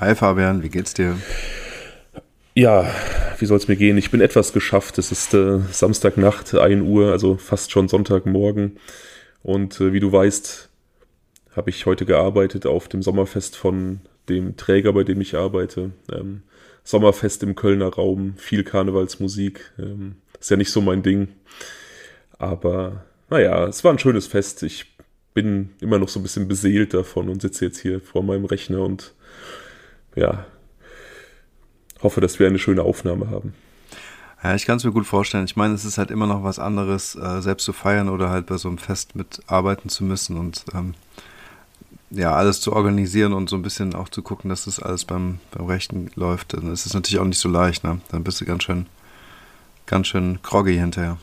Hi Fabian, wie geht's dir? Ja, wie soll es mir gehen? Ich bin etwas geschafft. Es ist äh, Samstagnacht, 1 Uhr, also fast schon Sonntagmorgen. Und äh, wie du weißt, habe ich heute gearbeitet auf dem Sommerfest von dem Träger, bei dem ich arbeite. Ähm, Sommerfest im Kölner Raum, viel Karnevalsmusik. Ähm, ist ja nicht so mein Ding. Aber naja, es war ein schönes Fest. Ich bin immer noch so ein bisschen beseelt davon und sitze jetzt hier vor meinem Rechner und ja, hoffe, dass wir eine schöne Aufnahme haben. Ja, ich kann es mir gut vorstellen. Ich meine, es ist halt immer noch was anderes, äh, selbst zu feiern oder halt bei so einem Fest mitarbeiten zu müssen und ähm, ja, alles zu organisieren und so ein bisschen auch zu gucken, dass das alles beim, beim Rechten läuft. Dann ist es natürlich auch nicht so leicht, ne? Dann bist du ganz schön, ganz schön groggy hinterher.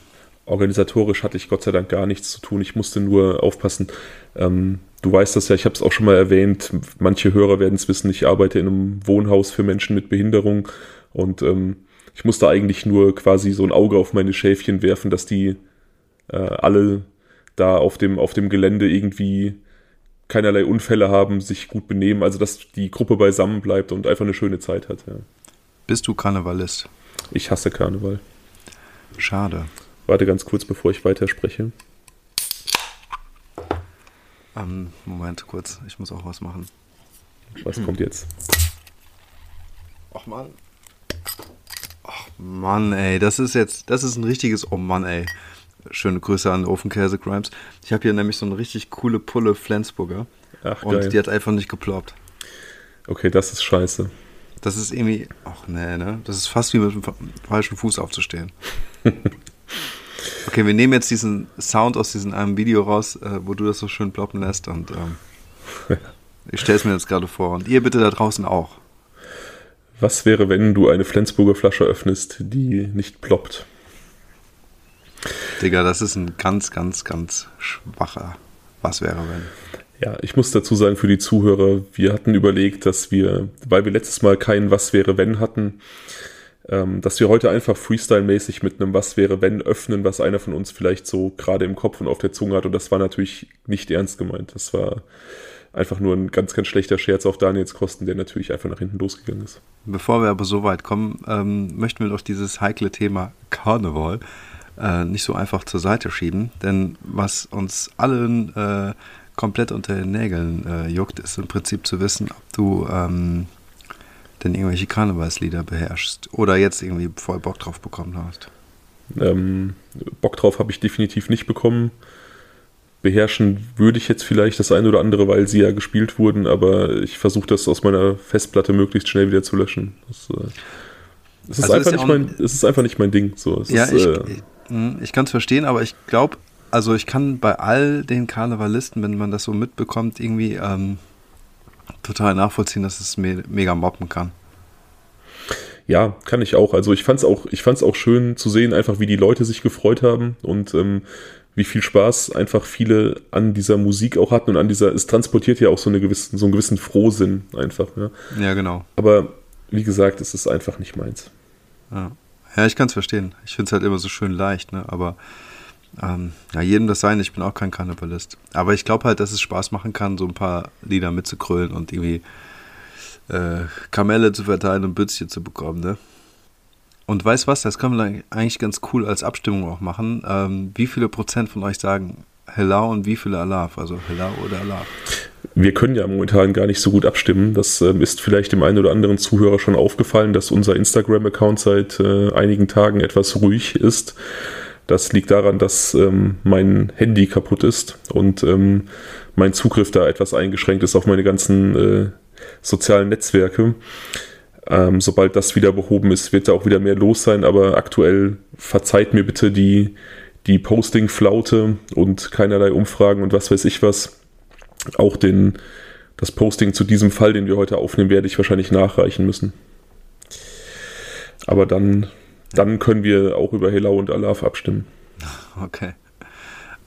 Organisatorisch hatte ich Gott sei Dank gar nichts zu tun. Ich musste nur aufpassen. Ähm, du weißt das ja, ich habe es auch schon mal erwähnt. Manche Hörer werden es wissen. Ich arbeite in einem Wohnhaus für Menschen mit Behinderung und ähm, ich musste eigentlich nur quasi so ein Auge auf meine Schäfchen werfen, dass die äh, alle da auf dem, auf dem Gelände irgendwie keinerlei Unfälle haben, sich gut benehmen, also dass die Gruppe beisammen bleibt und einfach eine schöne Zeit hat. Ja. Bist du Karnevalist? Ich hasse Karneval. Schade. Warte ganz kurz, bevor ich weiterspreche. Ähm, Moment, kurz, ich muss auch was machen. Was hm. kommt jetzt? Ach Mann. Ach Mann, ey, das ist jetzt, das ist ein richtiges Oh Mann, ey. Schöne Grüße an Ofenkäse Crimes. Ich habe hier nämlich so eine richtig coole Pulle Flensburger. Ach, und geil. die hat einfach nicht geploppt. Okay, das ist scheiße. Das ist irgendwie, ach nee, ne? Das ist fast wie mit dem falschen Fuß aufzustehen. okay, wir nehmen jetzt diesen Sound aus diesem einem Video raus, äh, wo du das so schön ploppen lässt und ähm, ich stelle es mir jetzt gerade vor. Und ihr bitte da draußen auch. Was wäre, wenn du eine Flensburger Flasche öffnest, die nicht ploppt? Digga, das ist ein ganz, ganz, ganz schwacher Was wäre, wenn. Ja, ich muss dazu sagen, für die Zuhörer, wir hatten überlegt, dass wir, weil wir letztes Mal kein Was wäre, wenn hatten, ähm, dass wir heute einfach Freestyle-mäßig mit einem Was wäre, wenn öffnen, was einer von uns vielleicht so gerade im Kopf und auf der Zunge hat. Und das war natürlich nicht ernst gemeint. Das war einfach nur ein ganz, ganz schlechter Scherz auf Daniels Kosten, der natürlich einfach nach hinten losgegangen ist. Bevor wir aber so weit kommen, ähm, möchten wir doch dieses heikle Thema Karneval äh, nicht so einfach zur Seite schieben. Denn was uns allen äh, komplett unter den Nägeln äh, juckt, ist im Prinzip zu wissen, ob du ähm, denn irgendwelche Karnevalslieder beherrschst oder jetzt irgendwie voll Bock drauf bekommen hast. Ähm, Bock drauf habe ich definitiv nicht bekommen. Beherrschen würde ich jetzt vielleicht das eine oder andere, weil sie ja gespielt wurden, aber ich versuche das aus meiner Festplatte möglichst schnell wieder zu löschen. Das, äh, es, ist also einfach ist nicht mein, es ist einfach nicht mein Ding. So, es ja, ist, ich, äh, hm, ich kann es verstehen, aber ich glaube, also ich kann bei all den Karnevalisten, wenn man das so mitbekommt, irgendwie ähm, total nachvollziehen, dass es me mega mobben kann. Ja, kann ich auch. Also ich fand es auch, ich fand's auch schön zu sehen, einfach wie die Leute sich gefreut haben und ähm, wie viel Spaß einfach viele an dieser Musik auch hatten und an dieser, es transportiert ja auch so, eine gewissen, so einen gewissen Frohsinn einfach. Ja, ja genau. Aber wie gesagt, es ist einfach nicht meins. Ja. Ja, ich kann es verstehen. Ich finde es halt immer so schön leicht, ne? Aber ähm, ja, jedem das sein. Ich bin auch kein Karnevalist. Aber ich glaube halt, dass es Spaß machen kann, so ein paar Lieder mitzukrölen und irgendwie äh, Kamelle zu verteilen und Bützchen zu bekommen, ne? Und weißt was, das kann man eigentlich ganz cool als Abstimmung auch machen. Ähm, wie viele Prozent von euch sagen Hello und wie viele Alaf? Also Hello oder Alaf? Wir können ja momentan gar nicht so gut abstimmen. Das äh, ist vielleicht dem einen oder anderen Zuhörer schon aufgefallen, dass unser Instagram-Account seit äh, einigen Tagen etwas ruhig ist. Das liegt daran, dass ähm, mein Handy kaputt ist und ähm, mein Zugriff da etwas eingeschränkt ist auf meine ganzen äh, sozialen Netzwerke. Ähm, sobald das wieder behoben ist, wird da auch wieder mehr los sein, aber aktuell verzeiht mir bitte die, die Posting-Flaute und keinerlei Umfragen und was weiß ich was. Auch den, das Posting zu diesem Fall, den wir heute aufnehmen, werde ich wahrscheinlich nachreichen müssen. Aber dann, dann können wir auch über Helau und Alaf abstimmen. Okay.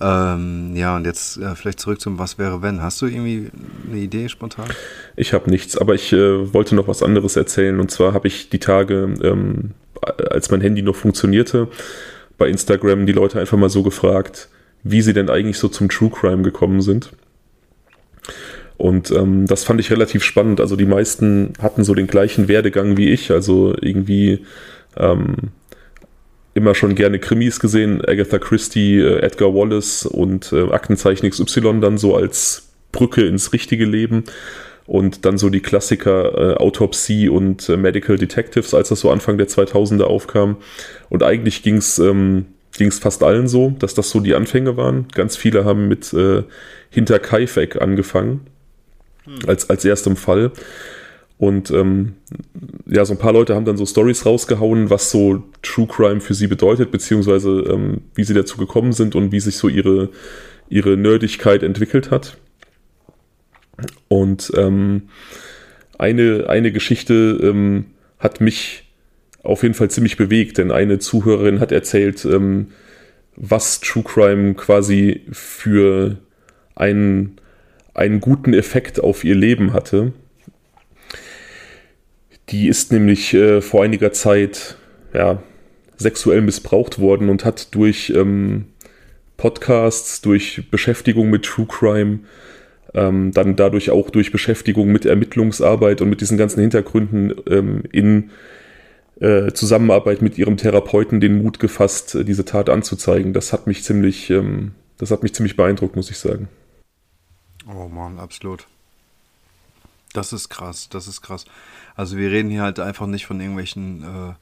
Ähm, ja, und jetzt äh, vielleicht zurück zum Was wäre wenn. Hast du irgendwie eine Idee spontan? Ich habe nichts, aber ich äh, wollte noch was anderes erzählen. Und zwar habe ich die Tage, ähm, als mein Handy noch funktionierte, bei Instagram die Leute einfach mal so gefragt, wie sie denn eigentlich so zum True Crime gekommen sind. Und ähm, das fand ich relativ spannend. Also die meisten hatten so den gleichen Werdegang wie ich, also irgendwie ähm, immer schon gerne Krimis gesehen, Agatha Christie, äh, Edgar Wallace und äh, Aktenzeichen XY dann so als Brücke ins richtige Leben und dann so die Klassiker äh, Autopsie und äh, Medical Detectives, als das so Anfang der 2000er aufkam. Und eigentlich ging es ähm, fast allen so, dass das so die Anfänge waren. Ganz viele haben mit äh, Hinter Kaifek angefangen, hm. als, als erstem Fall. Und ähm, ja, so ein paar Leute haben dann so Stories rausgehauen, was so True Crime für sie bedeutet, beziehungsweise ähm, wie sie dazu gekommen sind und wie sich so ihre, ihre Nerdigkeit entwickelt hat. Und ähm, eine, eine Geschichte ähm, hat mich auf jeden Fall ziemlich bewegt, denn eine Zuhörerin hat erzählt, ähm, was True Crime quasi für einen, einen guten Effekt auf ihr Leben hatte. Die ist nämlich äh, vor einiger Zeit ja, sexuell missbraucht worden und hat durch ähm, Podcasts, durch Beschäftigung mit True Crime, ähm, dann dadurch auch durch Beschäftigung mit Ermittlungsarbeit und mit diesen ganzen Hintergründen ähm, in äh, Zusammenarbeit mit ihrem Therapeuten den Mut gefasst, äh, diese Tat anzuzeigen. Das hat mich ziemlich, ähm, das hat mich ziemlich beeindruckt, muss ich sagen. Oh Mann, absolut. Das ist krass, das ist krass. Also wir reden hier halt einfach nicht von irgendwelchen, äh,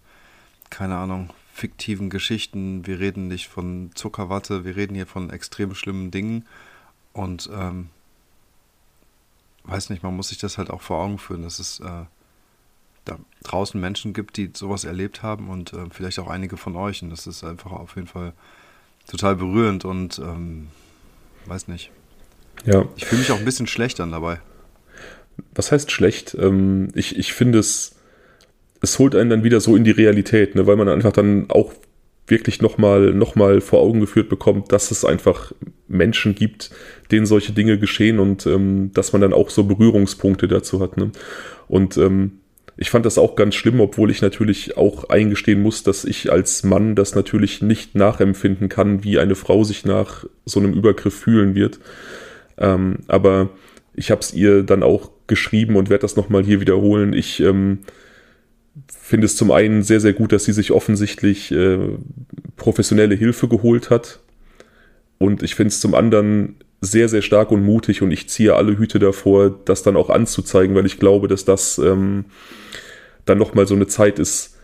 keine Ahnung, fiktiven Geschichten. Wir reden nicht von Zuckerwatte, wir reden hier von extrem schlimmen Dingen. Und ähm, weiß nicht, man muss sich das halt auch vor Augen führen, dass es äh, da draußen Menschen gibt, die sowas erlebt haben und äh, vielleicht auch einige von euch. Und das ist einfach auf jeden Fall total berührend und ähm, weiß nicht. Ja. Ich fühle mich auch ein bisschen schlecht dann dabei was heißt schlecht? Ähm, ich, ich finde es, es holt einen dann wieder so in die Realität, ne, weil man einfach dann auch wirklich nochmal noch mal vor Augen geführt bekommt, dass es einfach Menschen gibt, denen solche Dinge geschehen und ähm, dass man dann auch so Berührungspunkte dazu hat. Ne? Und ähm, ich fand das auch ganz schlimm, obwohl ich natürlich auch eingestehen muss, dass ich als Mann das natürlich nicht nachempfinden kann, wie eine Frau sich nach so einem Übergriff fühlen wird. Ähm, aber ich habe es ihr dann auch geschrieben und werde das nochmal hier wiederholen. Ich ähm, finde es zum einen sehr, sehr gut, dass sie sich offensichtlich äh, professionelle Hilfe geholt hat. Und ich finde es zum anderen sehr, sehr stark und mutig und ich ziehe alle Hüte davor, das dann auch anzuzeigen, weil ich glaube, dass das ähm, dann nochmal so eine Zeit ist,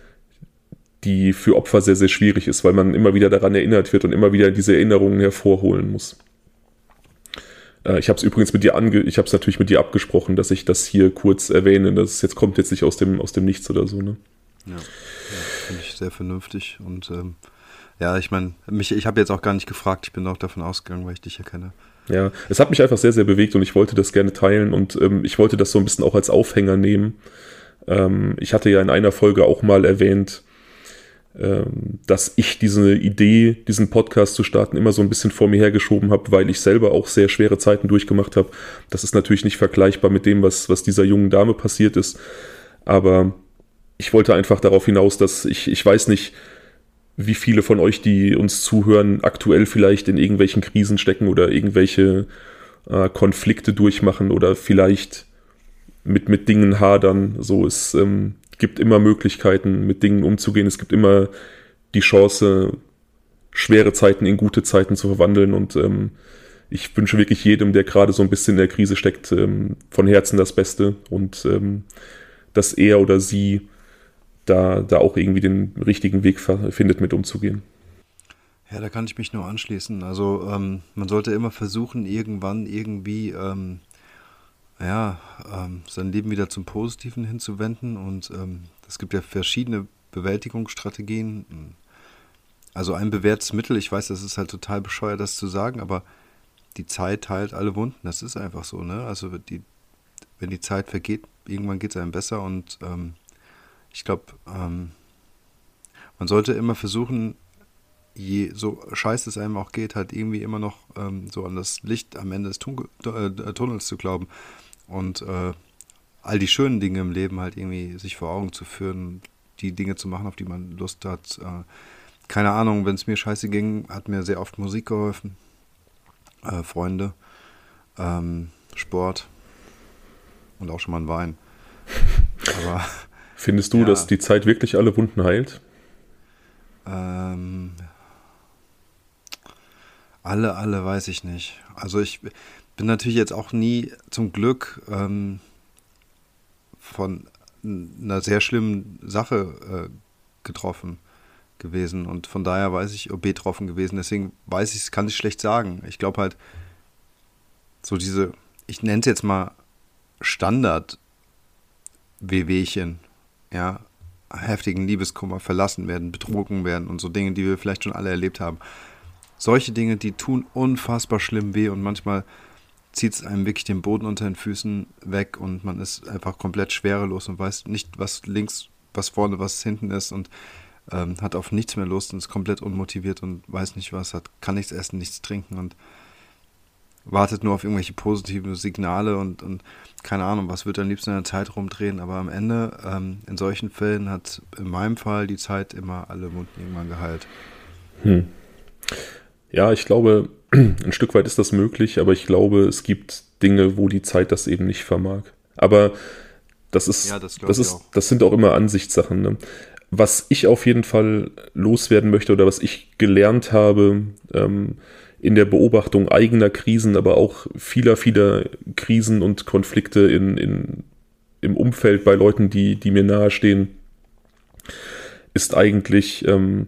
die für Opfer sehr, sehr schwierig ist, weil man immer wieder daran erinnert wird und immer wieder diese Erinnerungen hervorholen muss. Äh, ich habe es übrigens mit dir ange, ich habe es natürlich mit dir abgesprochen, dass ich das hier kurz erwähne. Das jetzt kommt jetzt nicht aus dem aus dem Nichts oder so. Ne? Ja, ja finde ich sehr vernünftig und ähm, ja, ich meine, mich, ich habe jetzt auch gar nicht gefragt. Ich bin auch davon ausgegangen, weil ich dich erkenne. Ja, es hat mich einfach sehr, sehr bewegt und ich wollte das gerne teilen und ähm, ich wollte das so ein bisschen auch als Aufhänger nehmen. Ähm, ich hatte ja in einer Folge auch mal erwähnt, dass ich diese Idee, diesen Podcast zu starten, immer so ein bisschen vor mir hergeschoben habe, weil ich selber auch sehr schwere Zeiten durchgemacht habe. Das ist natürlich nicht vergleichbar mit dem, was, was dieser jungen Dame passiert ist. Aber ich wollte einfach darauf hinaus, dass ich, ich weiß nicht, wie viele von euch, die uns zuhören, aktuell vielleicht in irgendwelchen Krisen stecken oder irgendwelche äh, Konflikte durchmachen oder vielleicht mit, mit Dingen hadern. So ist, ähm, gibt immer Möglichkeiten, mit Dingen umzugehen. Es gibt immer die Chance, schwere Zeiten in gute Zeiten zu verwandeln. Und ähm, ich wünsche wirklich jedem, der gerade so ein bisschen in der Krise steckt, ähm, von Herzen das Beste und ähm, dass er oder sie da, da auch irgendwie den richtigen Weg findet, mit umzugehen. Ja, da kann ich mich nur anschließen. Also ähm, man sollte immer versuchen, irgendwann irgendwie ähm, ja, ähm, sein Leben wieder zum Positiven hinzuwenden. Und ähm, es gibt ja verschiedene Bewältigungsstrategien. Also ein bewährtes Mittel, ich weiß, das ist halt total bescheuert, das zu sagen, aber die Zeit heilt alle Wunden. Das ist einfach so, ne? Also die, wenn die Zeit vergeht, irgendwann geht es einem besser und ähm, ich glaube, ähm, man sollte immer versuchen, je so scheiße es einem auch geht, halt irgendwie immer noch ähm, so an das Licht am Ende des Tun äh, Tunnels zu glauben und äh, all die schönen Dinge im Leben halt irgendwie sich vor Augen zu führen, die Dinge zu machen, auf die man Lust hat. Äh, keine Ahnung, wenn es mir scheiße ging, hat mir sehr oft Musik geholfen, äh, Freunde, ähm, Sport, Und auch schon mal einen Wein. Aber. Findest du, ja. dass die Zeit wirklich alle Wunden heilt? Ähm, alle, alle weiß ich nicht. Also ich bin natürlich jetzt auch nie zum Glück ähm, von einer sehr schlimmen Sache äh, getroffen gewesen und von daher weiß ich, ob betroffen gewesen. Deswegen weiß ich kann ich schlecht sagen. Ich glaube halt, so diese, ich nenne es jetzt mal Standard-Wehwehchen, ja, heftigen Liebeskummer, verlassen werden, betrogen werden und so Dinge, die wir vielleicht schon alle erlebt haben. Solche Dinge, die tun unfassbar schlimm weh und manchmal zieht es einem wirklich den Boden unter den Füßen weg und man ist einfach komplett schwerelos und weiß nicht, was links, was vorne, was hinten ist und ähm, hat auf nichts mehr Lust und ist komplett unmotiviert und weiß nicht was, hat, kann nichts essen, nichts trinken und wartet nur auf irgendwelche positive Signale und, und keine Ahnung, was wird am liebsten in der Zeit rumdrehen, aber am Ende, ähm, in solchen Fällen hat in meinem Fall die Zeit immer alle Wunden irgendwann geheilt. Hm. Ja, ich glaube, ein Stück weit ist das möglich, aber ich glaube, es gibt Dinge, wo die Zeit das eben nicht vermag. Aber das ist, ja, das, das ist, das sind auch immer Ansichtssachen. Ne? Was ich auf jeden Fall loswerden möchte oder was ich gelernt habe ähm, in der Beobachtung eigener Krisen, aber auch vieler, vieler Krisen und Konflikte in, in, im Umfeld bei Leuten, die, die mir nahestehen, ist eigentlich, ähm,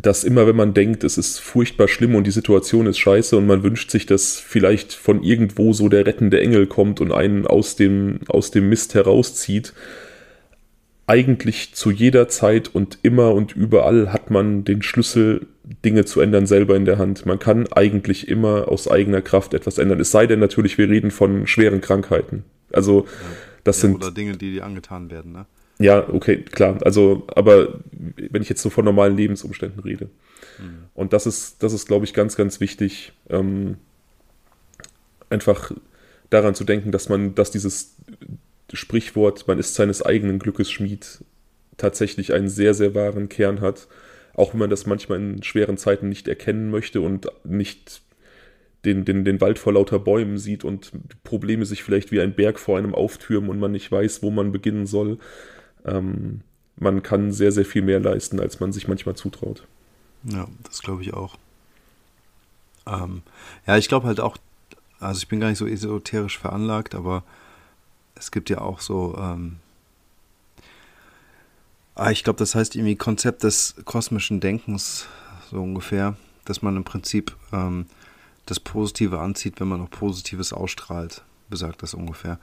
dass immer, wenn man denkt, es ist furchtbar schlimm und die Situation ist scheiße und man wünscht sich, dass vielleicht von irgendwo so der rettende Engel kommt und einen aus dem, aus dem Mist herauszieht, eigentlich zu jeder Zeit und immer und überall hat man den Schlüssel, Dinge zu ändern, selber in der Hand. Man kann eigentlich immer aus eigener Kraft etwas ändern. Es sei denn natürlich, wir reden von schweren Krankheiten. Also, das ja, sind. Oder Dinge, die dir angetan werden, ne? Ja, okay, klar. Also, aber wenn ich jetzt so von normalen Lebensumständen rede. Mhm. Und das ist, das ist, glaube ich, ganz, ganz wichtig, ähm, einfach daran zu denken, dass man, dass dieses Sprichwort, man ist seines eigenen Glückes Schmied, tatsächlich einen sehr, sehr wahren Kern hat. Auch wenn man das manchmal in schweren Zeiten nicht erkennen möchte und nicht den, den, den Wald vor lauter Bäumen sieht und Probleme sich vielleicht wie ein Berg vor einem auftürmen und man nicht weiß, wo man beginnen soll. Ähm, man kann sehr, sehr viel mehr leisten, als man sich manchmal zutraut. Ja, das glaube ich auch. Ähm, ja, ich glaube halt auch, also ich bin gar nicht so esoterisch veranlagt, aber es gibt ja auch so, ähm, ah, ich glaube, das heißt irgendwie Konzept des kosmischen Denkens, so ungefähr, dass man im Prinzip ähm, das Positive anzieht, wenn man auch Positives ausstrahlt, besagt das ungefähr.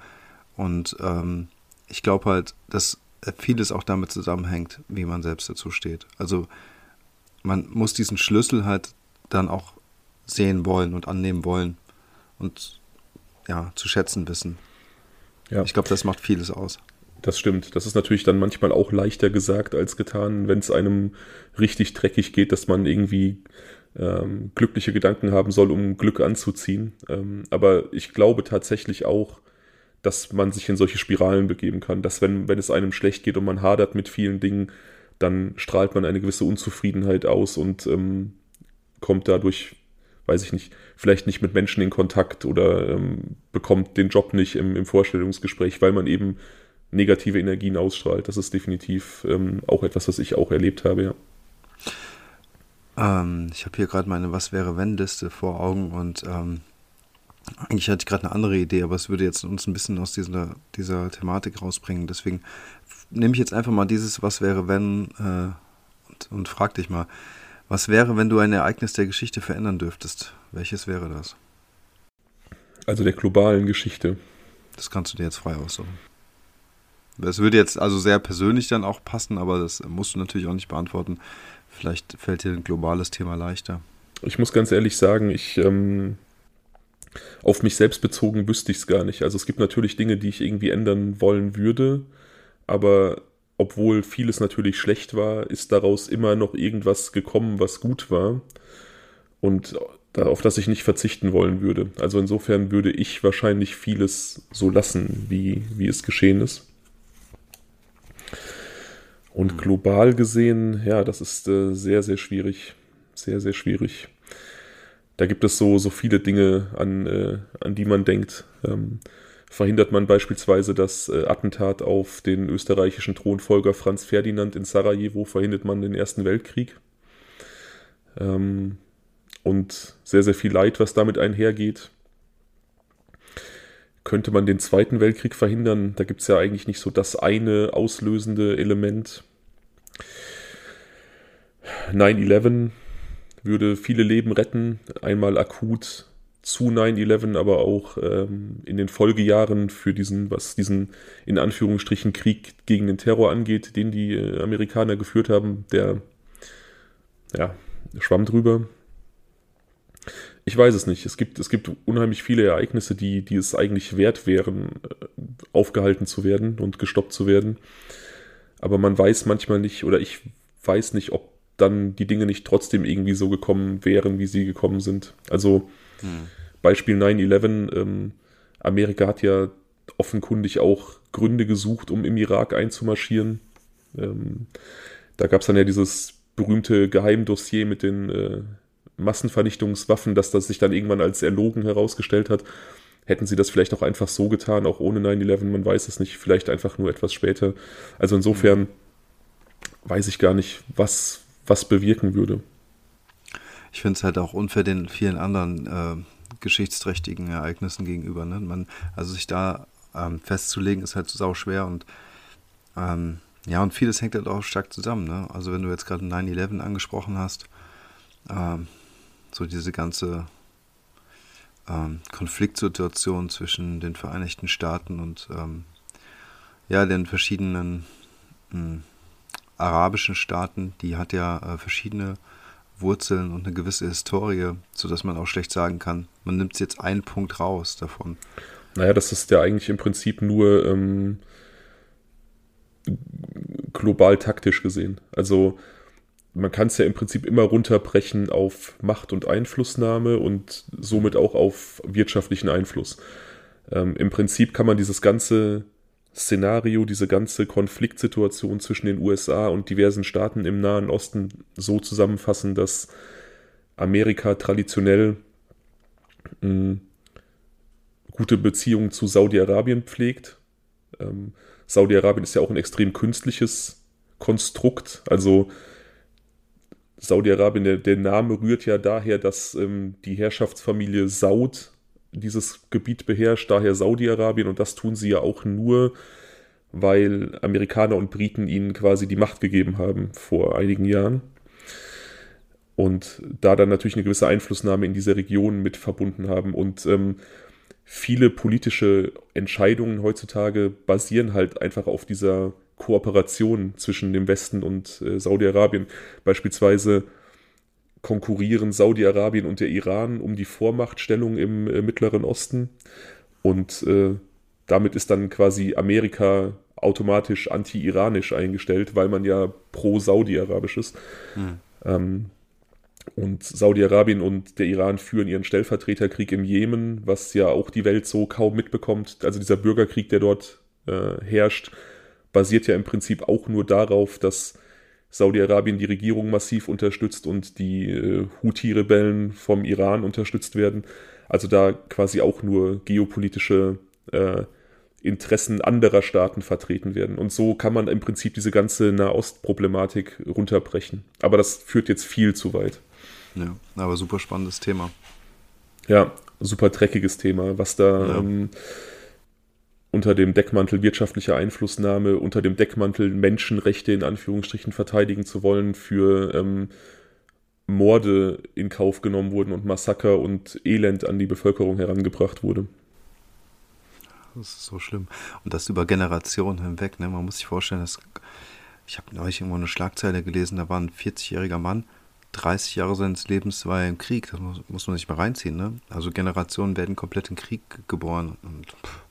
Und ähm, ich glaube halt, dass vieles auch damit zusammenhängt, wie man selbst dazu steht. Also man muss diesen Schlüssel halt dann auch sehen wollen und annehmen wollen und ja, zu schätzen wissen. Ja. Ich glaube, das macht vieles aus. Das stimmt. Das ist natürlich dann manchmal auch leichter gesagt als getan, wenn es einem richtig dreckig geht, dass man irgendwie ähm, glückliche Gedanken haben soll, um Glück anzuziehen. Ähm, aber ich glaube tatsächlich auch, dass man sich in solche Spiralen begeben kann, dass wenn, wenn es einem schlecht geht und man hadert mit vielen Dingen, dann strahlt man eine gewisse Unzufriedenheit aus und ähm, kommt dadurch, weiß ich nicht, vielleicht nicht mit Menschen in Kontakt oder ähm, bekommt den Job nicht im, im, Vorstellungsgespräch, weil man eben negative Energien ausstrahlt. Das ist definitiv ähm, auch etwas, was ich auch erlebt habe, ja. Ähm, ich habe hier gerade meine Was wäre wenn Liste vor Augen und ähm, eigentlich hatte ich gerade eine andere Idee, aber es würde jetzt uns ein bisschen aus dieser, dieser Thematik rausbringen. Deswegen nehme ich jetzt einfach mal dieses Was wäre, wenn äh, und, und frag dich mal, was wäre, wenn du ein Ereignis der Geschichte verändern dürftest? Welches wäre das? Also der globalen Geschichte. Das kannst du dir jetzt frei aussuchen. Das würde jetzt also sehr persönlich dann auch passen, aber das musst du natürlich auch nicht beantworten. Vielleicht fällt dir ein globales Thema leichter. Ich muss ganz ehrlich sagen, ich ähm, auf mich selbst bezogen wüsste ich es gar nicht. Also es gibt natürlich Dinge, die ich irgendwie ändern wollen würde, aber obwohl vieles natürlich schlecht war, ist daraus immer noch irgendwas gekommen, was gut war und auf das ich nicht verzichten wollen würde. Also insofern würde ich wahrscheinlich vieles so lassen, wie, wie es geschehen ist. Und global gesehen, ja, das ist äh, sehr, sehr schwierig. Sehr, sehr schwierig da gibt es so, so viele Dinge, an, äh, an die man denkt. Ähm, verhindert man beispielsweise das äh, Attentat auf den österreichischen Thronfolger Franz Ferdinand in Sarajevo, verhindert man den Ersten Weltkrieg. Ähm, und sehr, sehr viel Leid, was damit einhergeht. Könnte man den Zweiten Weltkrieg verhindern? Da gibt es ja eigentlich nicht so das eine auslösende Element. 9-11 würde viele Leben retten, einmal akut zu 9-11, aber auch ähm, in den Folgejahren für diesen, was diesen in Anführungsstrichen Krieg gegen den Terror angeht, den die äh, Amerikaner geführt haben, der ja, schwamm drüber. Ich weiß es nicht. Es gibt, es gibt unheimlich viele Ereignisse, die, die es eigentlich wert wären, äh, aufgehalten zu werden und gestoppt zu werden. Aber man weiß manchmal nicht, oder ich weiß nicht, ob dann die Dinge nicht trotzdem irgendwie so gekommen wären, wie sie gekommen sind. Also hm. Beispiel 9-11, ähm, Amerika hat ja offenkundig auch Gründe gesucht, um im Irak einzumarschieren. Ähm, da gab es dann ja dieses berühmte Geheimdossier mit den äh, Massenvernichtungswaffen, dass das sich dann irgendwann als erlogen herausgestellt hat. Hätten sie das vielleicht auch einfach so getan, auch ohne 9-11, man weiß es nicht, vielleicht einfach nur etwas später. Also insofern mhm. weiß ich gar nicht, was, was bewirken würde. Ich finde es halt auch unfair den vielen anderen äh, geschichtsträchtigen Ereignissen gegenüber. Ne? Man, also sich da ähm, festzulegen, ist halt sau schwer und ähm, ja, und vieles hängt halt auch stark zusammen. Ne? Also wenn du jetzt gerade 9-11 angesprochen hast, ähm, so diese ganze ähm, Konfliktsituation zwischen den Vereinigten Staaten und ähm, ja, den verschiedenen hm, arabischen Staaten, die hat ja äh, verschiedene Wurzeln und eine gewisse Historie, sodass man auch schlecht sagen kann, man nimmt jetzt einen Punkt raus davon. Naja, das ist ja eigentlich im Prinzip nur ähm, global taktisch gesehen. Also man kann es ja im Prinzip immer runterbrechen auf Macht und Einflussnahme und somit auch auf wirtschaftlichen Einfluss. Ähm, Im Prinzip kann man dieses ganze Szenario, diese ganze Konfliktsituation zwischen den USA und diversen Staaten im Nahen Osten so zusammenfassen, dass Amerika traditionell mh, hm, gute Beziehungen zu Saudi-Arabien pflegt. Ähm, Saudi-Arabien ist ja auch ein extrem künstliches Konstrukt. Also Saudi-Arabien, der, der, Name rührt ja daher, dass ähm, die Herrschaftsfamilie Saud dieses Gebiet beherrscht, daher Saudi-Arabien und das tun sie ja auch nur, weil Amerikaner und Briten ihnen quasi die Macht gegeben haben vor einigen Jahren. Und da dann natürlich eine gewisse Einflussnahme in dieser Region mit verbunden haben. Und ähm, viele politische Entscheidungen heutzutage basieren halt einfach auf dieser Kooperation zwischen dem Westen und äh, Saudi-Arabien. Beispielsweise konkurrieren Saudi-Arabien und der Iran um die Vormachtstellung im äh, Mittleren Osten. Und äh, damit ist dann quasi Amerika automatisch anti-iranisch eingestellt, weil man ja pro-saudi-arabisch ist. Hm. Ähm, und Saudi-Arabien und der Iran führen ihren Stellvertreterkrieg im Jemen, was ja auch die Welt so kaum mitbekommt. Also dieser Bürgerkrieg, der dort äh, herrscht, basiert ja im Prinzip auch nur darauf, dass Saudi-Arabien die Regierung massiv unterstützt und die äh, Houthi-Rebellen vom Iran unterstützt werden. Also da quasi auch nur geopolitische äh, Interessen anderer Staaten vertreten werden. Und so kann man im Prinzip diese ganze Nahost-Problematik runterbrechen. Aber das führt jetzt viel zu weit. Ja, aber super spannendes Thema. Ja, super dreckiges Thema, was da ja. ähm, unter dem Deckmantel wirtschaftlicher Einflussnahme, unter dem Deckmantel Menschenrechte in Anführungsstrichen verteidigen zu wollen, für ähm, Morde in Kauf genommen wurden und Massaker und Elend an die Bevölkerung herangebracht wurde. Das ist so schlimm. Und das über Generationen hinweg. Ne? Man muss sich vorstellen, dass ich habe neulich irgendwo eine Schlagzeile gelesen, da war ein 40-jähriger Mann, 30 Jahre seines Lebens war er im Krieg. Das muss, muss man sich mal reinziehen. Ne? Also Generationen werden komplett im Krieg geboren. Und pff,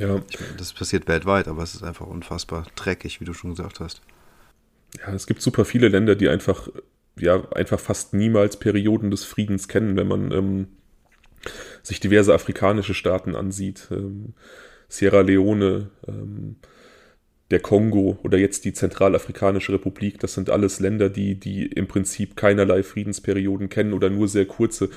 ja. Ich meine, das passiert weltweit, aber es ist einfach unfassbar dreckig, wie du schon gesagt hast. Ja, es gibt super viele Länder, die einfach, ja, einfach fast niemals Perioden des Friedens kennen, wenn man ähm, sich diverse afrikanische Staaten ansieht. Ähm, Sierra Leone, ähm, der Kongo oder jetzt die Zentralafrikanische Republik, das sind alles Länder, die, die im Prinzip keinerlei Friedensperioden kennen oder nur sehr kurze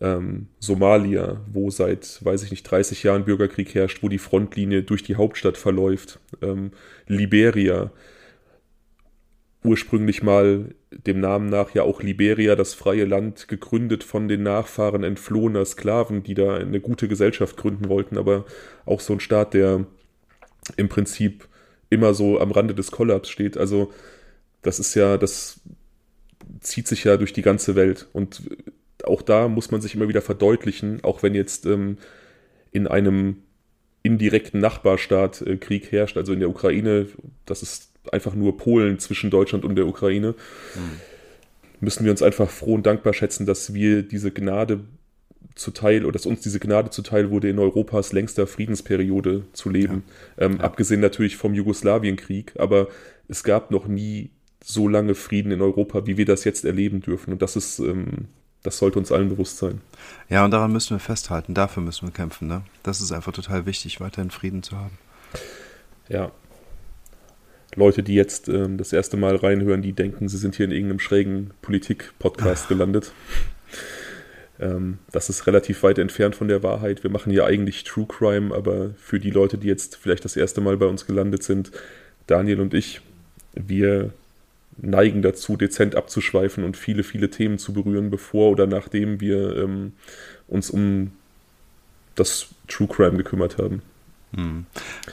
ähm, Somalia, wo seit, weiß ich nicht, 30 Jahren Bürgerkrieg herrscht, wo die Frontlinie durch die Hauptstadt verläuft, ähm, Liberia, ursprünglich mal dem Namen nach ja auch Liberia, das freie Land, gegründet von den Nachfahren entflohener Sklaven, die da eine gute Gesellschaft gründen wollten, aber auch so ein Staat, der im Prinzip immer so am Rande des Kollaps steht. Also das ist ja, das zieht sich ja durch die ganze Welt. Und auch da muss man sich immer wieder verdeutlichen, auch wenn jetzt ähm, in einem indirekten Nachbarstaat äh, Krieg herrscht, also in der Ukraine, das ist einfach nur Polen zwischen Deutschland und der Ukraine, mhm. müssen wir uns einfach froh und dankbar schätzen, dass wir diese Gnade zuteil oder dass uns diese Gnade zuteil wurde, in Europas längster Friedensperiode zu leben. Ja. Ähm, ja. Abgesehen natürlich vom Jugoslawienkrieg, aber es gab noch nie so lange Frieden in Europa, wie wir das jetzt erleben dürfen. Und das ist, ähm, das sollte uns allen bewusst sein. Ja, und daran müssen wir festhalten. Dafür müssen wir kämpfen. Ne? Das ist einfach total wichtig, weiterhin Frieden zu haben. Ja. Leute, die jetzt ähm, das erste Mal reinhören, die denken, sie sind hier in irgendeinem schrägen Politik-Podcast gelandet. Ähm, das ist relativ weit entfernt von der Wahrheit. Wir machen ja eigentlich True Crime, aber für die Leute, die jetzt vielleicht das erste Mal bei uns gelandet sind, Daniel und ich, wir neigen dazu, dezent abzuschweifen und viele, viele Themen zu berühren, bevor oder nachdem wir ähm, uns um das True Crime gekümmert haben. Hm.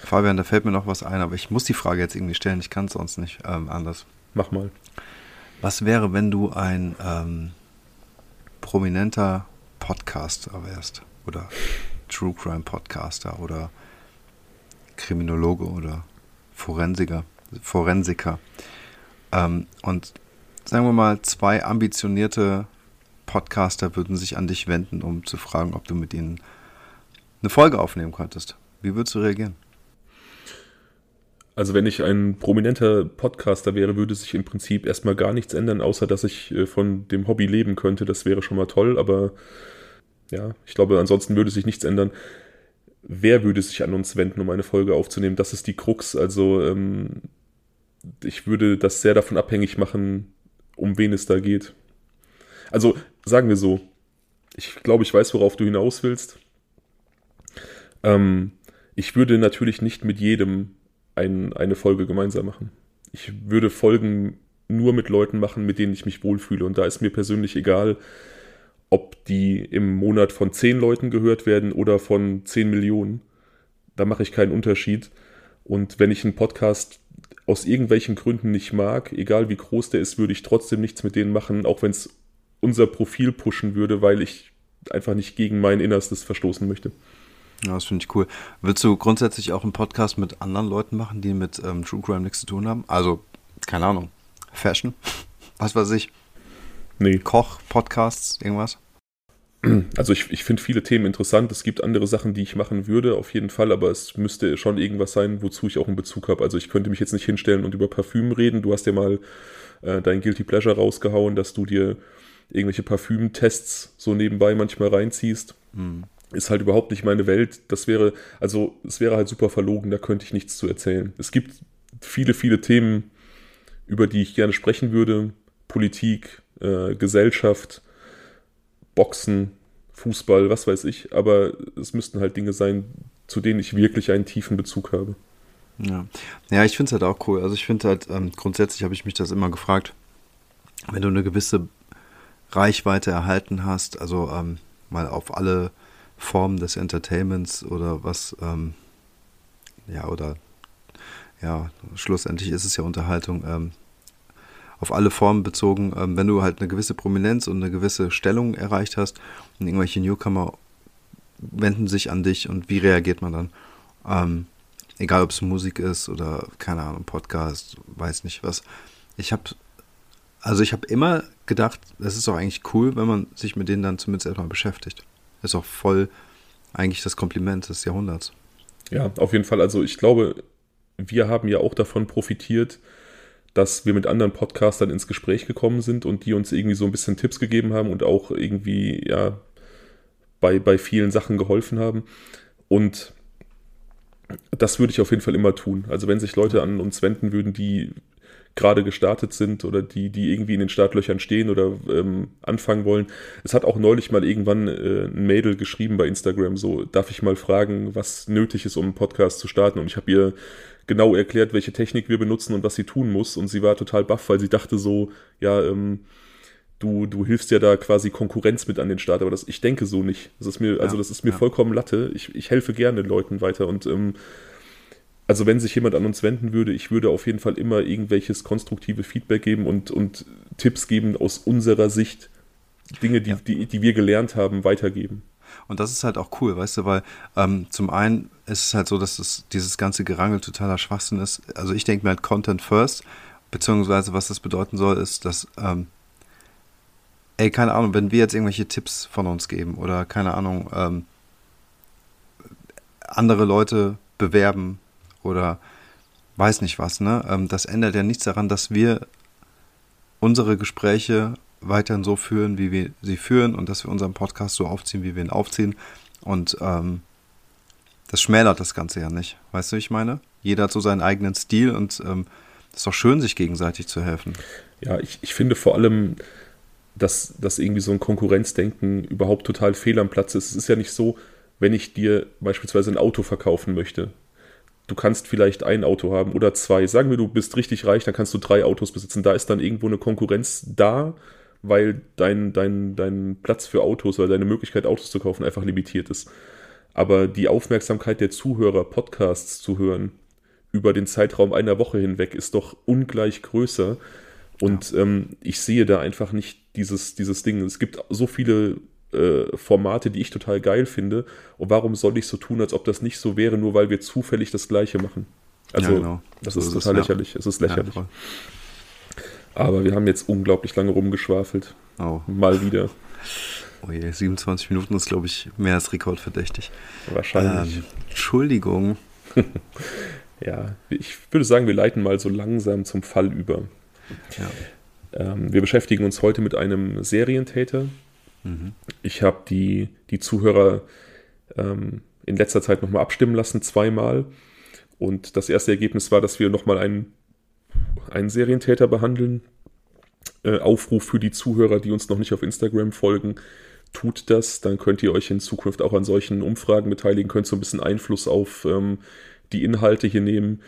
Fabian, da fällt mir noch was ein, aber ich muss die Frage jetzt irgendwie stellen, ich kann es sonst nicht ähm, anders. Mach mal. Was wäre, wenn du ein ähm, prominenter Podcaster wärst oder True Crime Podcaster oder Kriminologe oder Forensiker, Forensiker. Ähm, und sagen wir mal, zwei ambitionierte Podcaster würden sich an dich wenden, um zu fragen, ob du mit ihnen eine Folge aufnehmen könntest. Wie würdest du reagieren? Also wenn ich ein prominenter Podcaster wäre, würde sich im Prinzip erstmal gar nichts ändern, außer dass ich äh, von dem Hobby leben könnte. Das wäre schon mal toll, aber ja, ich glaube, ansonsten würde sich nichts ändern. Wer würde sich an uns wenden, um eine Folge aufzunehmen? Das ist die Krux. Also ähm, ich würde das sehr davon abhängig machen, um wen es da geht. Also sagen wir so, ich glaube, ich weiß, worauf du hinaus willst. Ähm, ich würde natürlich nicht mit jedem ein, eine Folge gemeinsam machen. Ich würde Folgen nur mit Leuten machen, mit denen ich mich wohlfühle. Und da ist mir persönlich egal, ob die im Monat von zehn Leuten gehört werden oder von zehn Millionen. Da mache ich keinen Unterschied. Und wenn ich einen Podcast aus irgendwelchen Gründen nicht mag, egal wie groß der ist, würde ich trotzdem nichts mit denen machen, auch wenn es unser Profil pushen würde, weil ich einfach nicht gegen mein Innerstes verstoßen möchte. Ja, das finde ich cool. Willst du grundsätzlich auch einen Podcast mit anderen Leuten machen, die mit ähm, True Crime nichts zu tun haben? Also, keine Ahnung, Fashion, was weiß ich. Nee. Koch, Podcasts, irgendwas? Also ich, ich finde viele Themen interessant. Es gibt andere Sachen, die ich machen würde, auf jeden Fall, aber es müsste schon irgendwas sein, wozu ich auch einen Bezug habe. Also ich könnte mich jetzt nicht hinstellen und über Parfüm reden. Du hast ja mal äh, dein Guilty Pleasure rausgehauen, dass du dir irgendwelche Parfümtests so nebenbei manchmal reinziehst. Mhm. Ist halt überhaupt nicht meine Welt. Das wäre, also es wäre halt super verlogen, da könnte ich nichts zu erzählen. Es gibt viele, viele Themen, über die ich gerne sprechen würde. Politik, äh, Gesellschaft, Boxen, Fußball, was weiß ich, aber es müssten halt Dinge sein, zu denen ich wirklich einen tiefen Bezug habe. Ja, ja ich finde es halt auch cool. Also ich finde halt, ähm, grundsätzlich habe ich mich das immer gefragt, wenn du eine gewisse Reichweite erhalten hast, also ähm, mal auf alle Formen des Entertainments oder was, ähm, ja, oder ja, schlussendlich ist es ja Unterhaltung, ähm, auf alle Formen bezogen, ähm, wenn du halt eine gewisse Prominenz und eine gewisse Stellung erreicht hast und irgendwelche Newcomer wenden sich an dich und wie reagiert man dann? Ähm, egal ob es Musik ist oder keine Ahnung, Podcast, weiß nicht was. Ich habe also ich habe immer gedacht, es ist doch eigentlich cool, wenn man sich mit denen dann zumindest erstmal beschäftigt. ist auch voll eigentlich das Kompliment des Jahrhunderts. Ja, auf jeden Fall. Also ich glaube, wir haben ja auch davon profitiert, dass wir mit anderen Podcastern ins Gespräch gekommen sind und die uns irgendwie so ein bisschen Tipps gegeben haben und auch irgendwie, ja, bei, bei vielen Sachen geholfen haben. Und das würde ich auf jeden Fall immer tun. Also wenn sich Leute an uns wenden würden, die gerade gestartet sind oder die, die irgendwie in den Startlöchern stehen oder ähm, anfangen wollen. Es hat auch neulich mal irgendwann äh, ein Mädel geschrieben bei Instagram, so darf ich mal fragen, was nötig ist, um einen Podcast zu starten. Und ich habe ihr genau erklärt, welche Technik wir benutzen und was sie tun muss. Und sie war total baff, weil sie dachte so, ja, ähm, du, du hilfst ja da quasi Konkurrenz mit an den Start, aber das, ich denke so nicht. Das ist mir, also das ist mir ja. vollkommen Latte. Ich, ich helfe gerne Leuten weiter und ähm, also wenn sich jemand an uns wenden würde, ich würde auf jeden Fall immer irgendwelches konstruktive Feedback geben und, und Tipps geben aus unserer Sicht, Dinge, die, ja. die, die wir gelernt haben, weitergeben. Und das ist halt auch cool, weißt du, weil ähm, zum einen ist es halt so, dass das, dieses ganze Gerangel totaler Schwachsinn ist. Also ich denke mir halt Content first, beziehungsweise was das bedeuten soll, ist, dass, ähm, ey, keine Ahnung, wenn wir jetzt irgendwelche Tipps von uns geben oder keine Ahnung, ähm, andere Leute bewerben oder weiß nicht was, ne? Ähm, das ändert ja nichts daran, dass wir unsere Gespräche weiterhin so führen, wie wir sie führen und dass wir unseren Podcast so aufziehen, wie wir ihn aufziehen. Und ähm, das schmälert das Ganze ja nicht. Weißt du, wie ich meine? Jeder hat so seinen eigenen Stil und es ähm, ist doch schön, sich gegenseitig zu helfen. Ja, ich, ich finde vor allem, dass, dass irgendwie so ein Konkurrenzdenken überhaupt total fehl am Platz ist. Es ist ja nicht so, wenn ich dir beispielsweise ein Auto verkaufen möchte, du kannst vielleicht ein Auto haben oder zwei. Sagen wir, du bist richtig reich, dann kannst du drei Autos besitzen. Da ist dann irgendwo eine Konkurrenz da, weil dein, dein, dein Platz für Autos oder deine Möglichkeit, Autos zu kaufen, einfach limitiert ist. Aber die Aufmerksamkeit der Zuhörer, Podcasts zu hören, über den Zeitraum einer Woche hinweg, ist doch ungleich größer. Und ja. ähm, ich sehe da einfach nicht dieses, dieses Ding. Es gibt so viele äh, Formate, die ich total geil finde. Und warum soll ich so tun, als ob das nicht so wäre, nur weil wir zufällig das Gleiche machen? Also, ja, genau. das so ist, total es, lächerlich. Ja. Es ist lächerlich. Ja, Aber wir haben jetzt unglaublich lange rumgeschwafelt. Oh. Mal wieder. Oh je, 27 Minuten ist, glaube ich, mehr als rekordverdächtig. Wahrscheinlich. Ähm, Entschuldigung. ja, ich würde sagen, wir leiten mal so langsam zum Fall über. Ja. Ähm, wir beschäftigen uns heute mit einem Serientäter, Mhm. Ich habe die, die Zuhörer ähm, in letzter Zeit nochmal abstimmen lassen, zweimal. Und das erste Ergebnis war, dass wir nochmal einen, einen Serientäter behandeln. Äh, Aufruf für die Zuhörer, die uns noch nicht auf Instagram folgen, tut das. Dann könnt ihr euch in Zukunft auch an solchen Umfragen beteiligen, könnt so ein bisschen Einfluss auf ähm, die Inhalte hier nehmen,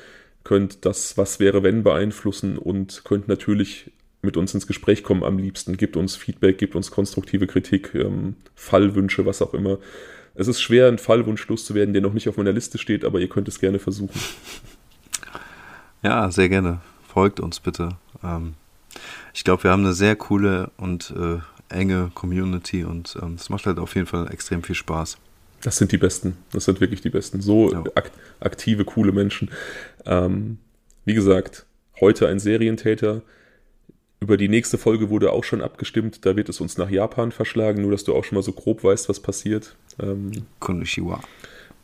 könnt das Was wäre wenn beeinflussen und könnt natürlich mit uns ins Gespräch kommen am liebsten. Gibt uns Feedback, gibt uns konstruktive Kritik, ähm, Fallwünsche, was auch immer. Es ist schwer, einen Fallwunsch loszuwerden, der noch nicht auf meiner Liste steht, aber ihr könnt es gerne versuchen. Ja, sehr gerne. Folgt uns bitte. Ähm, ich glaube, wir haben eine sehr coole und äh, enge Community und ähm, es macht halt auf jeden Fall extrem viel Spaß. Das sind die Besten. Das sind wirklich die Besten. So ja. ak aktive, coole Menschen. Ähm, wie gesagt, heute ein Serientäter über die nächste Folge wurde auch schon abgestimmt. Da wird es uns nach Japan verschlagen, nur dass du auch schon mal so grob weißt, was passiert. Ähm, Konnichiwa.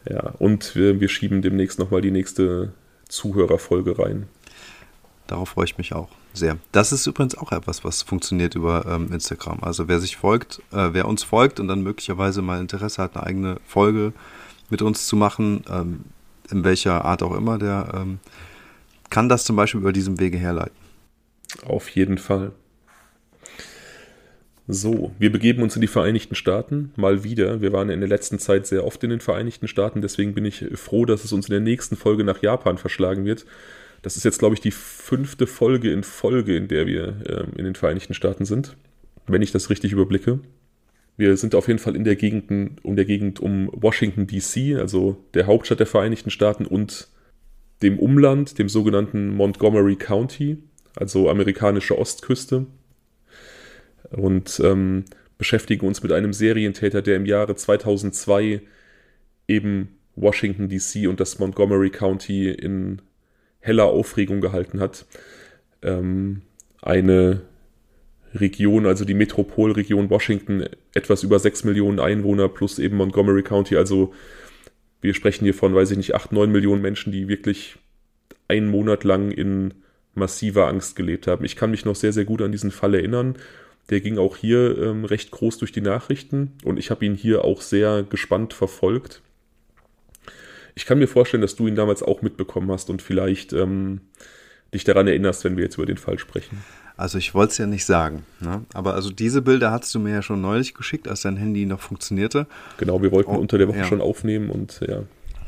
Ja, und wir, wir schieben demnächst nochmal die nächste Zuhörerfolge rein. Darauf freue ich mich auch sehr. Das ist übrigens auch etwas, was funktioniert über ähm, Instagram. Also wer sich folgt, äh, wer uns folgt und dann möglicherweise mal Interesse hat, eine eigene Folge mit uns zu machen, ähm, in welcher Art auch immer, der ähm, kann das zum Beispiel über diesem Wege herleiten. Auf jeden Fall. So, wir begeben uns in die Vereinigten Staaten mal wieder. Wir waren in der letzten Zeit sehr oft in den Vereinigten Staaten, deswegen bin ich froh, dass es uns in der nächsten Folge nach Japan verschlagen wird. Das ist jetzt, glaube ich, die fünfte Folge in Folge, in der wir äh, in den Vereinigten Staaten sind, wenn ich das richtig überblicke. Wir sind auf jeden Fall in der Gegend um der Gegend um Washington DC, also der Hauptstadt der Vereinigten Staaten und dem Umland, dem sogenannten Montgomery County also amerikanische Ostküste. Und ähm, beschäftigen uns mit einem Serientäter, der im Jahre 2002 eben Washington DC und das Montgomery County in heller Aufregung gehalten hat. Ähm, eine Region, also die Metropolregion Washington, etwas über 6 Millionen Einwohner plus eben Montgomery County, also wir sprechen hier von, weiß ich nicht, 8, 9 Millionen Menschen, die wirklich einen Monat lang in massiver Angst gelebt haben. Ich kann mich noch sehr, sehr gut an diesen Fall erinnern. Der ging auch hier ähm, recht groß durch die Nachrichten und ich habe ihn hier auch sehr gespannt verfolgt. Ich kann mir vorstellen, dass du ihn damals auch mitbekommen hast und vielleicht ähm, dich daran erinnerst, wenn wir jetzt über den Fall sprechen. Also ich wollte es ja nicht sagen, ne? aber also diese Bilder hast du mir ja schon neulich geschickt, als dein Handy noch funktionierte. Genau, wir wollten oh, unter der Woche ja. schon aufnehmen und ja.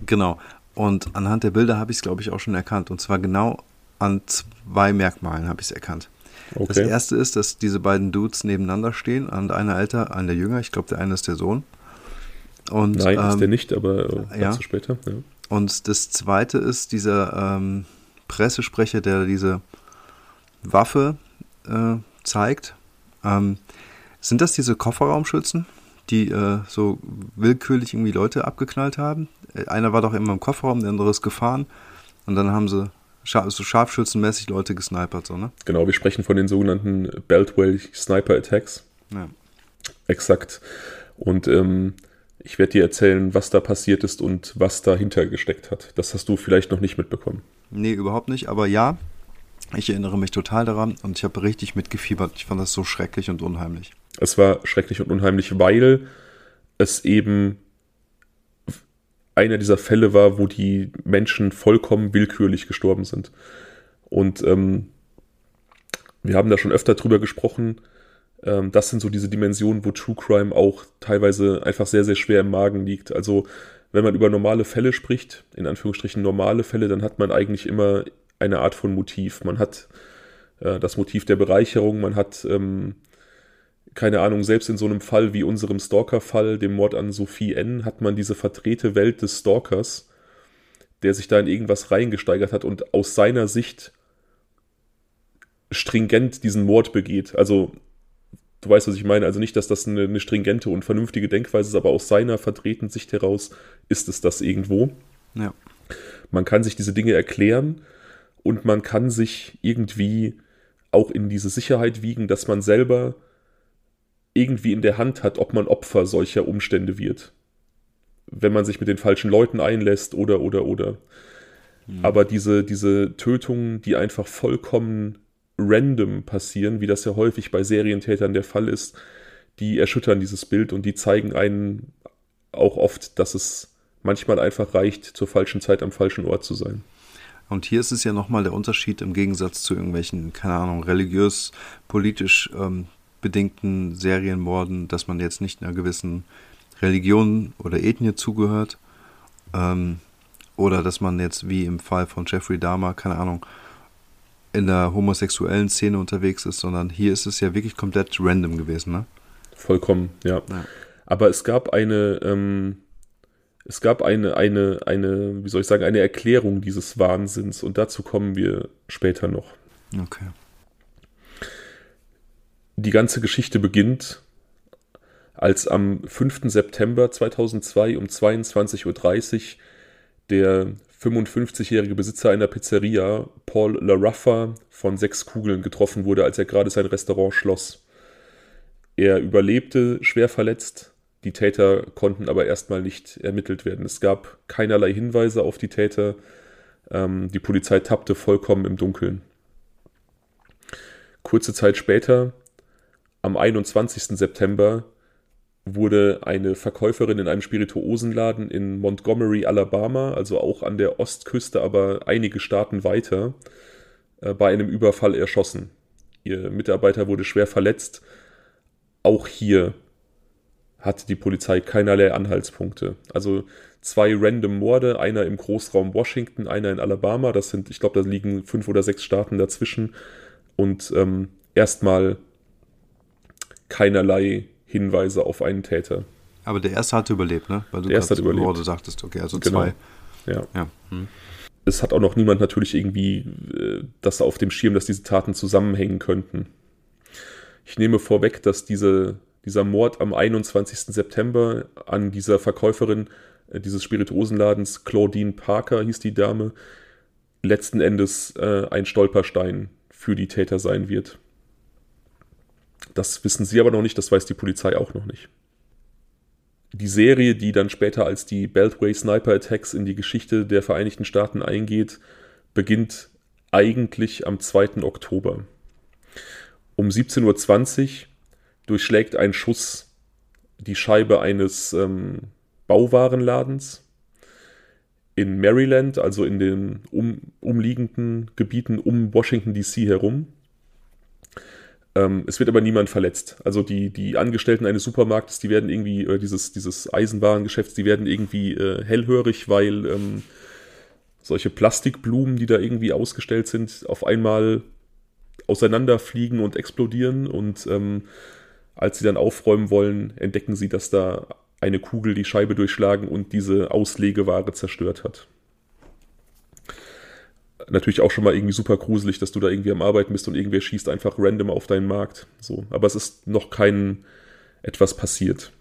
Genau. Und anhand der Bilder habe ich es, glaube ich, auch schon erkannt. Und zwar genau an zwei Merkmalen habe ich es erkannt. Okay. Das erste ist, dass diese beiden Dudes nebeneinander stehen, an einer älter, einer jünger. Ich glaube, der eine ist der Sohn. Und, Nein, ähm, ist der nicht, aber äh, ja. später. Ja. Und das zweite ist dieser ähm, Pressesprecher, der diese Waffe äh, zeigt. Ähm, sind das diese Kofferraumschützen, die äh, so willkürlich irgendwie Leute abgeknallt haben? Äh, einer war doch immer im Kofferraum, der andere ist gefahren. Und dann haben sie so scharfschützenmäßig Leute gesnipert, so, ne? Genau, wir sprechen von den sogenannten Beltway Sniper Attacks. Ja. Exakt. Und ähm, ich werde dir erzählen, was da passiert ist und was dahinter gesteckt hat. Das hast du vielleicht noch nicht mitbekommen. Nee, überhaupt nicht, aber ja, ich erinnere mich total daran und ich habe richtig mitgefiebert. Ich fand das so schrecklich und unheimlich. Es war schrecklich und unheimlich, weil es eben einer dieser Fälle war, wo die Menschen vollkommen willkürlich gestorben sind. Und ähm, wir haben da schon öfter drüber gesprochen. Ähm, das sind so diese Dimensionen, wo True Crime auch teilweise einfach sehr, sehr schwer im Magen liegt. Also wenn man über normale Fälle spricht, in Anführungsstrichen normale Fälle, dann hat man eigentlich immer eine Art von Motiv. Man hat äh, das Motiv der Bereicherung, man hat, ähm, keine Ahnung, selbst in so einem Fall wie unserem Stalker-Fall, dem Mord an Sophie N., hat man diese verdrehte Welt des Stalkers, der sich da in irgendwas reingesteigert hat und aus seiner Sicht stringent diesen Mord begeht. Also, du weißt, was ich meine. Also nicht, dass das eine, eine stringente und vernünftige Denkweise ist, aber aus seiner verdrehten Sicht heraus ist es das irgendwo. Ja. Man kann sich diese Dinge erklären und man kann sich irgendwie auch in diese Sicherheit wiegen, dass man selber irgendwie in der Hand hat, ob man Opfer solcher Umstände wird. Wenn man sich mit den falschen Leuten einlässt oder, oder, oder. Mhm. Aber diese, diese Tötungen, die einfach vollkommen random passieren, wie das ja häufig bei Serientätern der Fall ist, die erschüttern dieses Bild und die zeigen einen auch oft, dass es manchmal einfach reicht, zur falschen Zeit am falschen Ort zu sein. Und hier ist es ja nochmal der Unterschied im Gegensatz zu irgendwelchen, keine Ahnung, religiös, politisch ähm, bedingten Serienmorden, dass man jetzt nicht einer gewissen Religion oder Ethnie zugehört. Ähm, oder dass man jetzt, wie im Fall von Jeffrey Dahmer, keine Ahnung, in der homosexuellen Szene unterwegs ist, sondern hier ist es ja wirklich komplett random gewesen, ne? Vollkommen, ja. ja. Aber es gab eine, ähm, es gab eine, eine, eine, wie soll ich sagen, eine Erklärung dieses Wahnsinns und dazu kommen wir später noch. Okay. Die ganze Geschichte beginnt, als am 5. September 2002 um 22.30 Uhr der 55-jährige Besitzer einer Pizzeria, Paul LaRaffa, von sechs Kugeln getroffen wurde, als er gerade sein Restaurant schloss. Er überlebte schwer verletzt, die Täter konnten aber erstmal nicht ermittelt werden. Es gab keinerlei Hinweise auf die Täter. Ähm, die Polizei tappte vollkommen im Dunkeln. Kurze Zeit später, am 21. September, wurde eine Verkäuferin in einem Spirituosenladen in Montgomery, Alabama, also auch an der Ostküste, aber einige Staaten weiter, äh, bei einem Überfall erschossen. Ihr Mitarbeiter wurde schwer verletzt. Auch hier hatte die Polizei keinerlei Anhaltspunkte. Also zwei random Morde, einer im Großraum Washington, einer in Alabama. Das sind, ich glaube, da liegen fünf oder sechs Staaten dazwischen. Und ähm, erstmal keinerlei Hinweise auf einen Täter. Aber der erste hat überlebt, ne? Weil du der erste hat überlebt. Morde sagtest, okay, also genau. zwei. Ja. ja. Hm. Es hat auch noch niemand natürlich irgendwie äh, das auf dem Schirm, dass diese Taten zusammenhängen könnten. Ich nehme vorweg, dass diese dieser Mord am 21. September an dieser Verkäuferin äh, dieses Spirituosenladens, Claudine Parker hieß die Dame, letzten Endes äh, ein Stolperstein für die Täter sein wird. Das wissen sie aber noch nicht, das weiß die Polizei auch noch nicht. Die Serie, die dann später als die Beltway Sniper Attacks in die Geschichte der Vereinigten Staaten eingeht, beginnt eigentlich am 2. Oktober. Um 17.20 Uhr durchschlägt ein Schuss die Scheibe eines ähm, Bauwarenladens. in Maryland, also in den um, umliegenden Gebieten um Washington DC herum. Ähm, es wird aber niemand verletzt. Also die, die Angestellten eines Supermarktes, die werden irgendwie, äh, dieses, dieses Eisenwarengeschäfts, die werden irgendwie äh, hellhörig, weil ähm, solche Plastikblumen, die da irgendwie ausgestellt sind, auf einmal auseinanderfliegen und explodieren. Und ähm, als sie dann aufräumen wollen, entdecken sie, dass da eine Kugel die Scheibe durchschlagen und diese Auslegeware zerstört hat. Natürlich auch schon mal irgendwie super gruselig, dass du da irgendwie am Arbeiten bist und irgendwer schießt einfach random auf deinen Markt. So, aber es ist noch kein etwas passiert.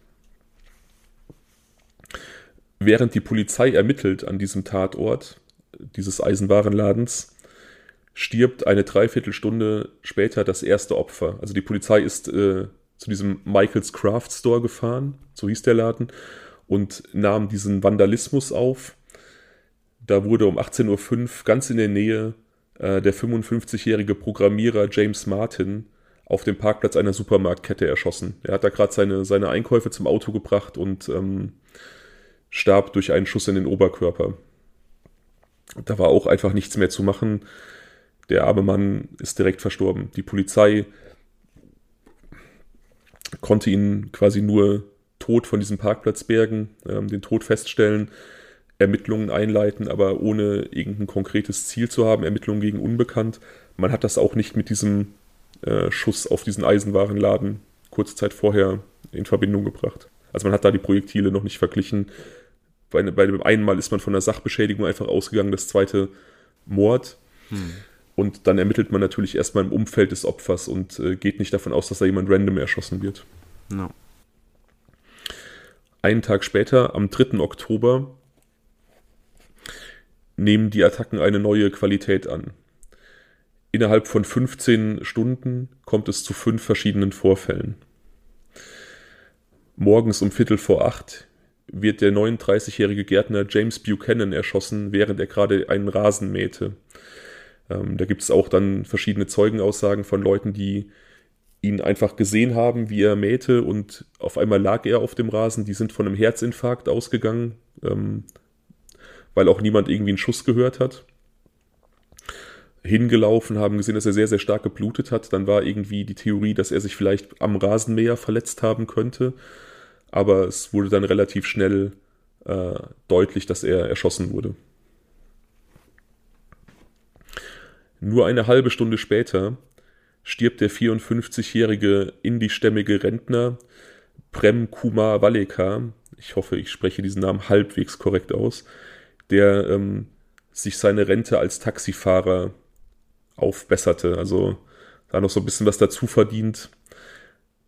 Während die Polizei ermittelt an diesem Tatort dieses Eisenwarenladens, stirbt eine Dreiviertelstunde später das erste Opfer. Also die Polizei ist äh, zu diesem Michaels Craft Store gefahren, so hieß der Laden, und nahm diesen Vandalismus auf. Da wurde um 18.05 Uhr ganz in der Nähe äh, der 55-jährige Programmierer James Martin auf dem Parkplatz einer Supermarktkette erschossen. Er hat da gerade seine, seine Einkäufe zum Auto gebracht und ähm, starb durch einen Schuss in den Oberkörper. Da war auch einfach nichts mehr zu machen. Der arme Mann ist direkt verstorben. Die Polizei konnte ihn quasi nur tot von diesem Parkplatz bergen, ähm, den Tod feststellen, Ermittlungen einleiten, aber ohne irgendein konkretes Ziel zu haben, Ermittlungen gegen Unbekannt. Man hat das auch nicht mit diesem äh, Schuss auf diesen Eisenwarenladen kurze Zeit vorher in Verbindung gebracht. Also man hat da die Projektile noch nicht verglichen. Bei, bei dem einen Mal ist man von der Sachbeschädigung einfach ausgegangen, das zweite Mord. Hm. Und dann ermittelt man natürlich erstmal im Umfeld des Opfers und äh, geht nicht davon aus, dass da jemand random erschossen wird. No. Einen Tag später, am 3. Oktober, nehmen die Attacken eine neue Qualität an. Innerhalb von 15 Stunden kommt es zu fünf verschiedenen Vorfällen. Morgens um Viertel vor acht wird der 39-jährige Gärtner James Buchanan erschossen, während er gerade einen Rasen mähte. Ähm, da gibt es auch dann verschiedene Zeugenaussagen von Leuten, die ihn einfach gesehen haben, wie er mähte und auf einmal lag er auf dem Rasen. Die sind von einem Herzinfarkt ausgegangen, ähm, weil auch niemand irgendwie einen Schuss gehört hat. Hingelaufen, haben gesehen, dass er sehr, sehr stark geblutet hat. Dann war irgendwie die Theorie, dass er sich vielleicht am Rasenmäher verletzt haben könnte. Aber es wurde dann relativ schnell äh, deutlich, dass er erschossen wurde. Nur eine halbe Stunde später stirbt der 54-jährige indischstämmige Rentner Prem Kumar Valekar, ich hoffe, ich spreche diesen Namen halbwegs korrekt aus, der ähm, sich seine Rente als Taxifahrer aufbesserte. Also da noch so ein bisschen was dazu verdient.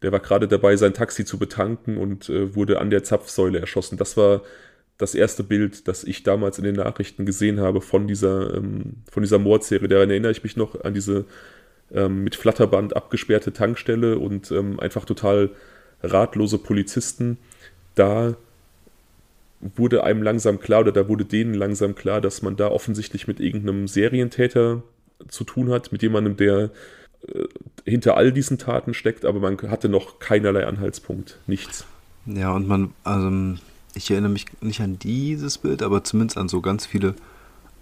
Der war gerade dabei, sein Taxi zu betanken und äh, wurde an der Zapfsäule erschossen. Das war das erste Bild, das ich damals in den Nachrichten gesehen habe von dieser, ähm, von dieser Mordserie. Daran erinnere ich mich noch an diese ähm, mit Flatterband abgesperrte Tankstelle und ähm, einfach total ratlose Polizisten. Da wurde einem langsam klar oder da wurde denen langsam klar, dass man da offensichtlich mit irgendeinem Serientäter zu tun hat, mit jemandem, der äh, hinter all diesen Taten steckt, aber man hatte noch keinerlei Anhaltspunkt, nichts. Ja, und man, also ich erinnere mich nicht an dieses Bild, aber zumindest an so ganz viele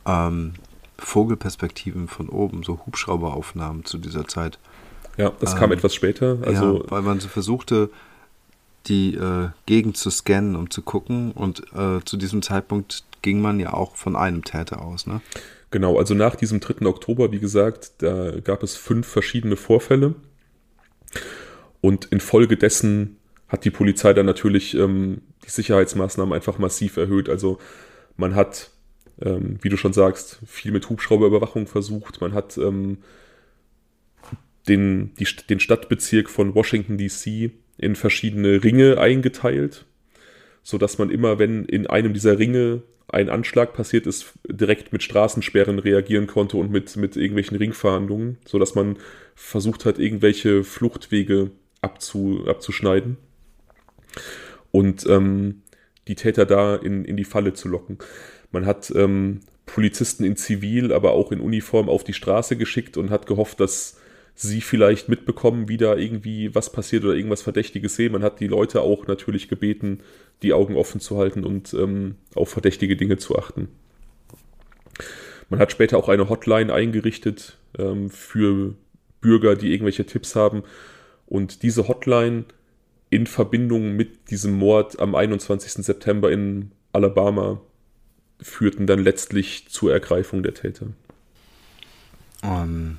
ähm, Vogelperspektiven von oben, so Hubschrauberaufnahmen zu dieser Zeit. Ja, das ähm, kam etwas später. Also ja, weil man so versuchte, die äh, Gegend zu scannen, um zu gucken. Und äh, zu diesem Zeitpunkt ging man ja auch von einem Täter aus. Ne? Genau, also nach diesem 3. Oktober, wie gesagt, da gab es fünf verschiedene Vorfälle. Und infolgedessen hat die Polizei dann natürlich ähm, die Sicherheitsmaßnahmen einfach massiv erhöht. Also man hat, ähm, wie du schon sagst, viel mit Hubschrauberüberwachung versucht. Man hat ähm, den, die, den Stadtbezirk von Washington DC in verschiedene Ringe eingeteilt, sodass man immer, wenn in einem dieser Ringe ein Anschlag passiert ist, direkt mit Straßensperren reagieren konnte und mit, mit irgendwelchen Ringverhandlungen, sodass man versucht hat, irgendwelche Fluchtwege abzu, abzuschneiden und ähm, die Täter da in, in die Falle zu locken. Man hat ähm, Polizisten in Zivil, aber auch in Uniform auf die Straße geschickt und hat gehofft, dass sie vielleicht mitbekommen, wie da irgendwie was passiert oder irgendwas Verdächtiges sehen. Man hat die Leute auch natürlich gebeten, die Augen offen zu halten und ähm, auf verdächtige Dinge zu achten. Man hat später auch eine Hotline eingerichtet ähm, für Bürger, die irgendwelche Tipps haben. Und diese Hotline in Verbindung mit diesem Mord am 21. September in Alabama führten dann letztlich zur Ergreifung der Täter. Um, ähm,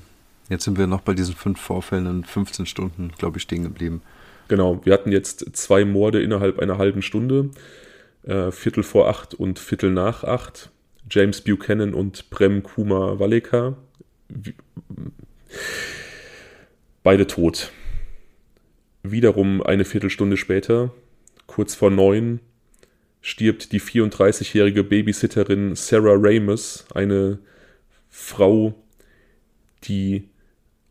jetzt sind wir noch bei diesen fünf Vorfällen in 15 Stunden, glaube ich, stehen geblieben. Genau, wir hatten jetzt zwei Morde innerhalb einer halben Stunde. Äh, Viertel vor acht und Viertel nach acht. James Buchanan und Prem Kumar Valeka. Beide tot. Wiederum eine Viertelstunde später, kurz vor neun, stirbt die 34-jährige Babysitterin Sarah Ramus, eine Frau, die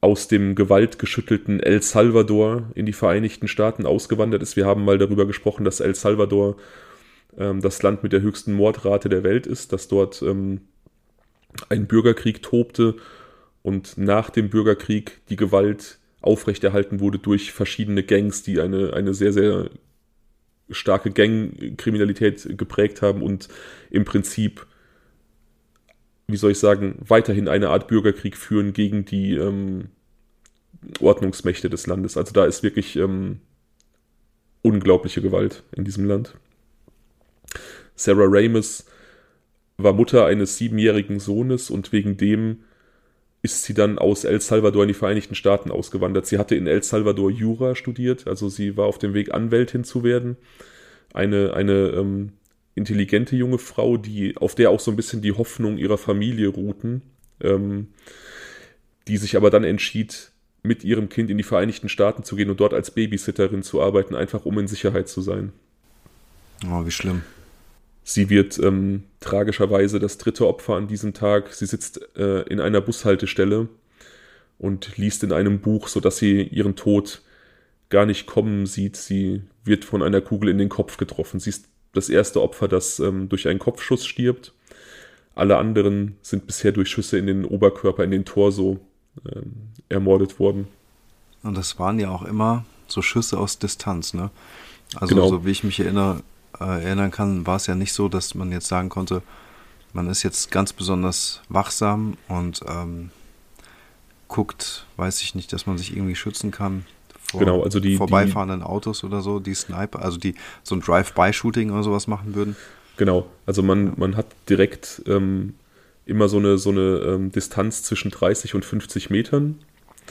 aus dem gewaltgeschüttelten El Salvador in die Vereinigten Staaten ausgewandert ist. Wir haben mal darüber gesprochen, dass El Salvador ähm, das Land mit der höchsten Mordrate der Welt ist, dass dort ähm, ein Bürgerkrieg tobte und nach dem Bürgerkrieg die Gewalt aufrechterhalten wurde durch verschiedene Gangs, die eine, eine sehr, sehr starke Gangkriminalität geprägt haben und im Prinzip, wie soll ich sagen, weiterhin eine Art Bürgerkrieg führen gegen die ähm, Ordnungsmächte des Landes. Also da ist wirklich ähm, unglaubliche Gewalt in diesem Land. Sarah Ramis war Mutter eines siebenjährigen Sohnes und wegen dem ist sie dann aus El Salvador in die Vereinigten Staaten ausgewandert. Sie hatte in El Salvador Jura studiert, also sie war auf dem Weg, Anwältin zu werden. Eine, eine ähm, intelligente junge Frau, die, auf der auch so ein bisschen die Hoffnung ihrer Familie ruhten, ähm, die sich aber dann entschied, mit ihrem Kind in die Vereinigten Staaten zu gehen und dort als Babysitterin zu arbeiten, einfach um in Sicherheit zu sein. Oh, wie schlimm. Sie wird ähm, tragischerweise das dritte Opfer an diesem Tag. Sie sitzt äh, in einer Bushaltestelle und liest in einem Buch, sodass sie ihren Tod gar nicht kommen sieht. Sie wird von einer Kugel in den Kopf getroffen. Sie ist das erste Opfer, das ähm, durch einen Kopfschuss stirbt. Alle anderen sind bisher durch Schüsse in den Oberkörper, in den Torso ähm, ermordet worden. Und das waren ja auch immer so Schüsse aus Distanz, ne? Also genau. so wie ich mich erinnere, äh, erinnern kann, war es ja nicht so, dass man jetzt sagen konnte, man ist jetzt ganz besonders wachsam und ähm, guckt, weiß ich nicht, dass man sich irgendwie schützen kann vor genau, also die, vorbeifahrenden die, Autos oder so, die Sniper, also die so ein Drive-by-Shooting oder sowas machen würden. Genau, also man, man hat direkt ähm, immer so eine, so eine ähm, Distanz zwischen 30 und 50 Metern,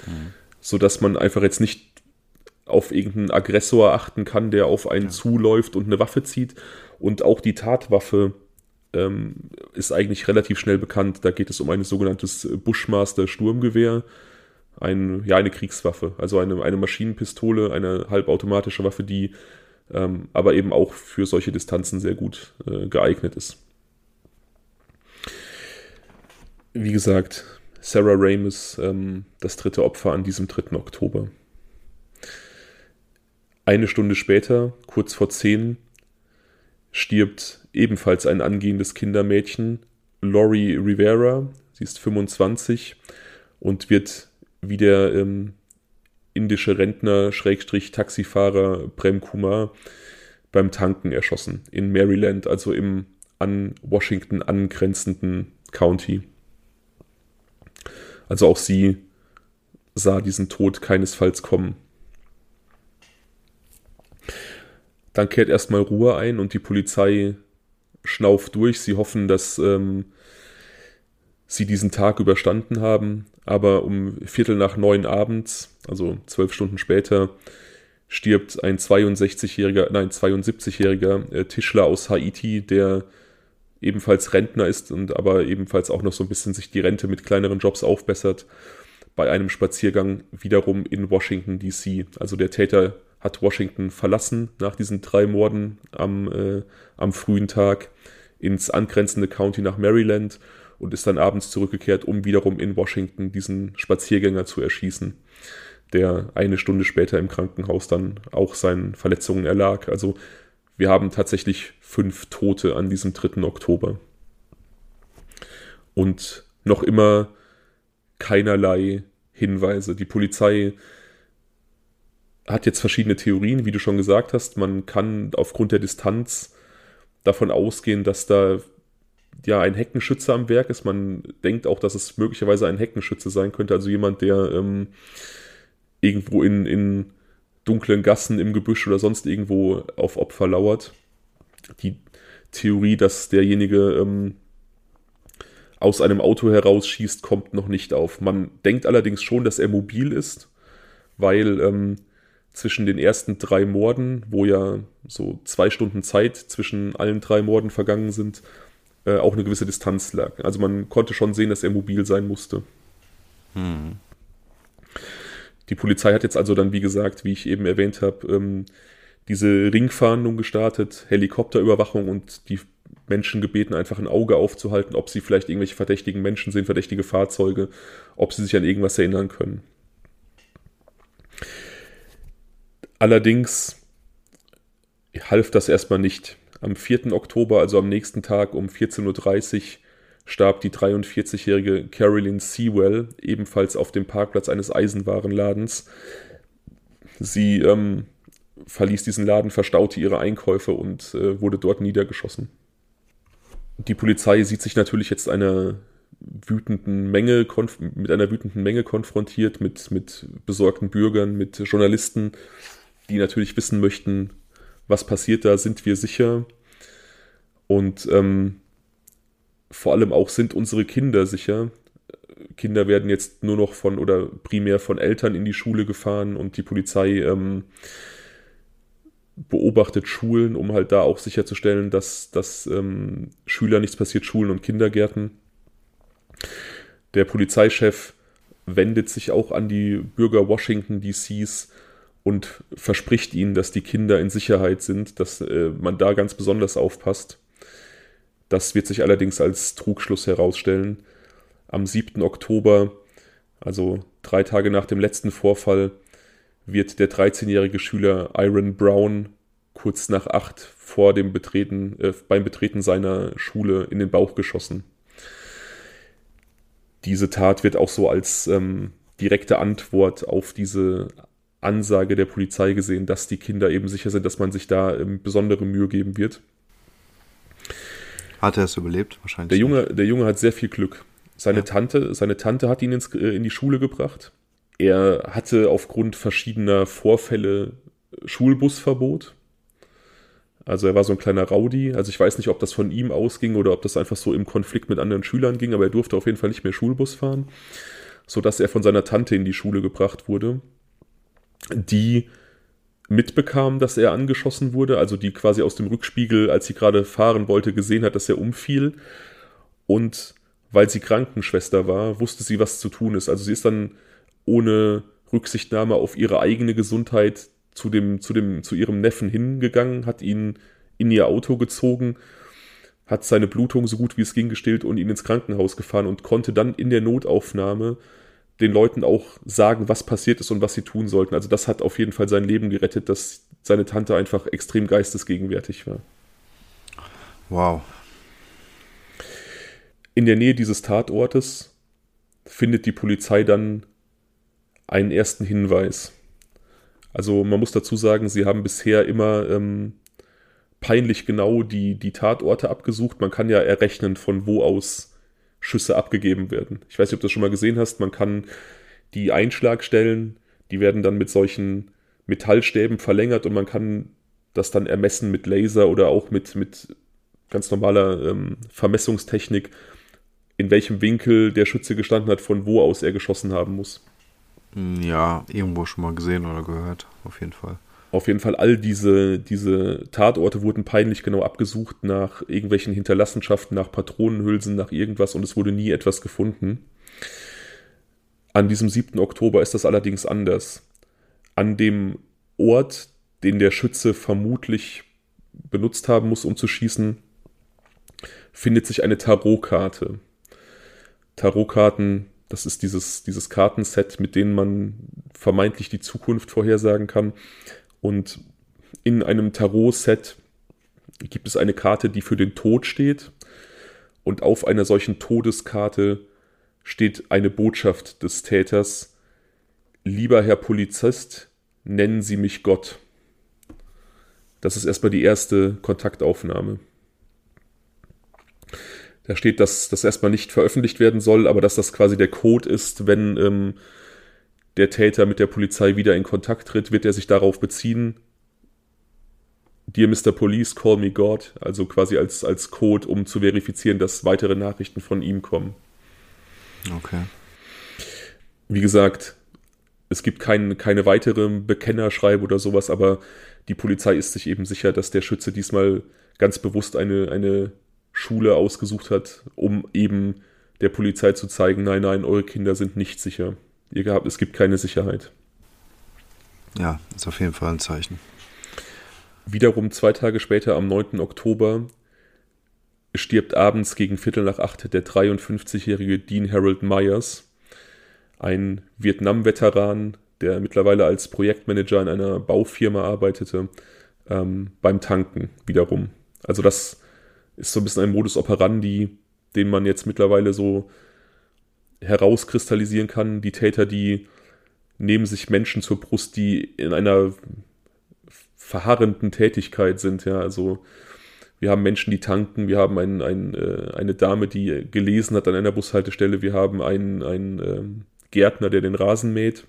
mhm. sodass man einfach jetzt nicht auf irgendeinen Aggressor achten kann, der auf einen ja. zuläuft und eine Waffe zieht. Und auch die Tatwaffe ähm, ist eigentlich relativ schnell bekannt. Da geht es um ein sogenanntes Bushmaster Sturmgewehr. Ein, ja, eine Kriegswaffe, also eine, eine Maschinenpistole, eine halbautomatische Waffe, die ähm, aber eben auch für solche Distanzen sehr gut äh, geeignet ist. Wie gesagt, Sarah Ramis, ähm, das dritte Opfer an diesem 3. Oktober. Eine Stunde später, kurz vor zehn, stirbt ebenfalls ein angehendes Kindermädchen, Lori Rivera. Sie ist 25 und wird wie der ähm, indische Rentner, Schrägstrich Taxifahrer Prem Kumar beim Tanken erschossen in Maryland, also im an Washington angrenzenden County. Also auch sie sah diesen Tod keinesfalls kommen. Dann kehrt erstmal Ruhe ein und die Polizei schnauft durch. Sie hoffen, dass ähm, sie diesen Tag überstanden haben. Aber um Viertel nach neun abends, also zwölf Stunden später, stirbt ein 62-jähriger, nein, 72-jähriger äh, Tischler aus Haiti, der ebenfalls Rentner ist und aber ebenfalls auch noch so ein bisschen sich die Rente mit kleineren Jobs aufbessert, bei einem Spaziergang wiederum in Washington, DC. Also der Täter hat Washington verlassen nach diesen drei Morden am, äh, am frühen Tag ins angrenzende County nach Maryland und ist dann abends zurückgekehrt, um wiederum in Washington diesen Spaziergänger zu erschießen, der eine Stunde später im Krankenhaus dann auch seinen Verletzungen erlag. Also wir haben tatsächlich fünf Tote an diesem 3. Oktober. Und noch immer keinerlei Hinweise. Die Polizei hat jetzt verschiedene Theorien, wie du schon gesagt hast. Man kann aufgrund der Distanz davon ausgehen, dass da ja ein Heckenschütze am Werk ist. Man denkt auch, dass es möglicherweise ein Heckenschütze sein könnte, also jemand, der ähm, irgendwo in, in dunklen Gassen im Gebüsch oder sonst irgendwo auf Opfer lauert. Die Theorie, dass derjenige ähm, aus einem Auto herausschießt, kommt noch nicht auf. Man denkt allerdings schon, dass er mobil ist, weil ähm, zwischen den ersten drei Morden, wo ja so zwei Stunden Zeit zwischen allen drei Morden vergangen sind, äh, auch eine gewisse Distanz lag. Also man konnte schon sehen, dass er mobil sein musste. Hm. Die Polizei hat jetzt also dann, wie gesagt, wie ich eben erwähnt habe, ähm, diese Ringfahndung gestartet, Helikopterüberwachung und die Menschen gebeten, einfach ein Auge aufzuhalten, ob sie vielleicht irgendwelche verdächtigen Menschen sehen, verdächtige Fahrzeuge, ob sie sich an irgendwas erinnern können. Allerdings half das erstmal nicht. Am 4. Oktober, also am nächsten Tag um 14.30 Uhr, starb die 43-jährige Carolyn Sewell ebenfalls auf dem Parkplatz eines Eisenwarenladens. Sie ähm, verließ diesen Laden, verstaute ihre Einkäufe und äh, wurde dort niedergeschossen. Die Polizei sieht sich natürlich jetzt einer wütenden Menge mit einer wütenden Menge konfrontiert, mit, mit besorgten Bürgern, mit Journalisten, die natürlich wissen möchten, was passiert da, sind wir sicher. Und ähm, vor allem auch sind unsere Kinder sicher. Kinder werden jetzt nur noch von oder primär von Eltern in die Schule gefahren und die Polizei ähm, beobachtet Schulen, um halt da auch sicherzustellen, dass, dass ähm, Schüler nichts passiert, Schulen und Kindergärten. Der Polizeichef wendet sich auch an die Bürger Washington DCs und verspricht ihnen, dass die Kinder in Sicherheit sind, dass äh, man da ganz besonders aufpasst. Das wird sich allerdings als Trugschluss herausstellen. Am 7. Oktober, also drei Tage nach dem letzten Vorfall, wird der 13-jährige Schüler Iron Brown kurz nach acht vor dem Betreten, äh, beim Betreten seiner Schule in den Bauch geschossen. Diese Tat wird auch so als ähm, direkte Antwort auf diese Ansage der Polizei gesehen, dass die Kinder eben sicher sind, dass man sich da ähm, besondere Mühe geben wird. Hat er es überlebt? Wahrscheinlich. Der Junge, der Junge hat sehr viel Glück. Seine ja. Tante, seine Tante hat ihn ins, äh, in die Schule gebracht. Er hatte aufgrund verschiedener Vorfälle Schulbusverbot. Also er war so ein kleiner Rowdy. Also ich weiß nicht, ob das von ihm ausging oder ob das einfach so im Konflikt mit anderen Schülern ging, aber er durfte auf jeden Fall nicht mehr Schulbus fahren, sodass er von seiner Tante in die Schule gebracht wurde, die mitbekam, dass er angeschossen wurde, also die quasi aus dem Rückspiegel, als sie gerade fahren wollte, gesehen hat, dass er umfiel. Und weil sie Krankenschwester war, wusste sie, was zu tun ist. Also sie ist dann ohne Rücksichtnahme auf ihre eigene Gesundheit zu dem, zu dem, zu ihrem Neffen hingegangen, hat ihn in ihr Auto gezogen, hat seine Blutung so gut wie es ging gestillt und ihn ins Krankenhaus gefahren und konnte dann in der Notaufnahme den Leuten auch sagen, was passiert ist und was sie tun sollten. Also das hat auf jeden Fall sein Leben gerettet, dass seine Tante einfach extrem geistesgegenwärtig war. Wow. In der Nähe dieses Tatortes findet die Polizei dann einen ersten Hinweis. Also man muss dazu sagen, sie haben bisher immer ähm, peinlich genau die, die Tatorte abgesucht. Man kann ja errechnen, von wo aus Schüsse abgegeben werden. Ich weiß nicht, ob du das schon mal gesehen hast. Man kann die Einschlagstellen, die werden dann mit solchen Metallstäben verlängert und man kann das dann ermessen mit Laser oder auch mit, mit ganz normaler ähm, Vermessungstechnik, in welchem Winkel der Schütze gestanden hat, von wo aus er geschossen haben muss. Ja, irgendwo schon mal gesehen oder gehört, auf jeden Fall. Auf jeden Fall, all diese, diese Tatorte wurden peinlich genau abgesucht nach irgendwelchen Hinterlassenschaften, nach Patronenhülsen, nach irgendwas und es wurde nie etwas gefunden. An diesem 7. Oktober ist das allerdings anders. An dem Ort, den der Schütze vermutlich benutzt haben muss, um zu schießen, findet sich eine Tarotkarte. Tarotkarten das ist dieses, dieses Kartenset, mit denen man vermeintlich die Zukunft vorhersagen kann. Und in einem Tarot-Set gibt es eine Karte, die für den Tod steht. Und auf einer solchen Todeskarte steht eine Botschaft des Täters. Lieber Herr Polizist, nennen Sie mich Gott. Das ist erstmal die erste Kontaktaufnahme. Da steht, dass das erstmal nicht veröffentlicht werden soll, aber dass das quasi der Code ist, wenn ähm, der Täter mit der Polizei wieder in Kontakt tritt, wird er sich darauf beziehen. Dear Mr. Police, call me God, also quasi als, als Code, um zu verifizieren, dass weitere Nachrichten von ihm kommen. Okay. Wie gesagt, es gibt kein, keine weitere Bekennerschreibe oder sowas, aber die Polizei ist sich eben sicher, dass der Schütze diesmal ganz bewusst eine, eine Schule ausgesucht hat, um eben der Polizei zu zeigen, nein, nein, eure Kinder sind nicht sicher. Ihr gehabt, es gibt keine Sicherheit. Ja, ist auf jeden Fall ein Zeichen. Wiederum zwei Tage später, am 9. Oktober, stirbt abends gegen Viertel nach acht der 53-jährige Dean Harold Myers, ein Vietnam-Veteran, der mittlerweile als Projektmanager in einer Baufirma arbeitete, ähm, beim Tanken wiederum. Also das ist so ein bisschen ein Modus operandi, den man jetzt mittlerweile so herauskristallisieren kann. Die Täter, die nehmen sich Menschen zur Brust, die in einer verharrenden Tätigkeit sind. Ja, also wir haben Menschen, die tanken, wir haben ein, ein, äh, eine Dame, die gelesen hat an einer Bushaltestelle, wir haben einen, einen äh, Gärtner, der den Rasen mäht.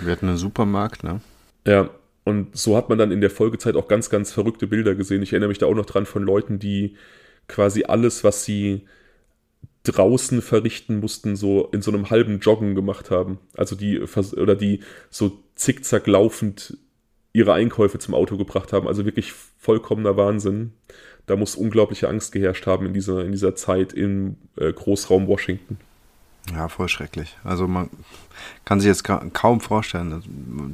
Wir hatten einen Supermarkt, ne? Ja, und so hat man dann in der Folgezeit auch ganz, ganz verrückte Bilder gesehen. Ich erinnere mich da auch noch dran von Leuten, die quasi alles, was sie draußen verrichten mussten, so in so einem halben Joggen gemacht haben. Also die, oder die so zickzack laufend ihre Einkäufe zum Auto gebracht haben. Also wirklich vollkommener Wahnsinn. Da muss unglaubliche Angst geherrscht haben in dieser, in dieser Zeit im äh, Großraum Washington. Ja, voll schrecklich. Also man kann sich jetzt kaum vorstellen. Also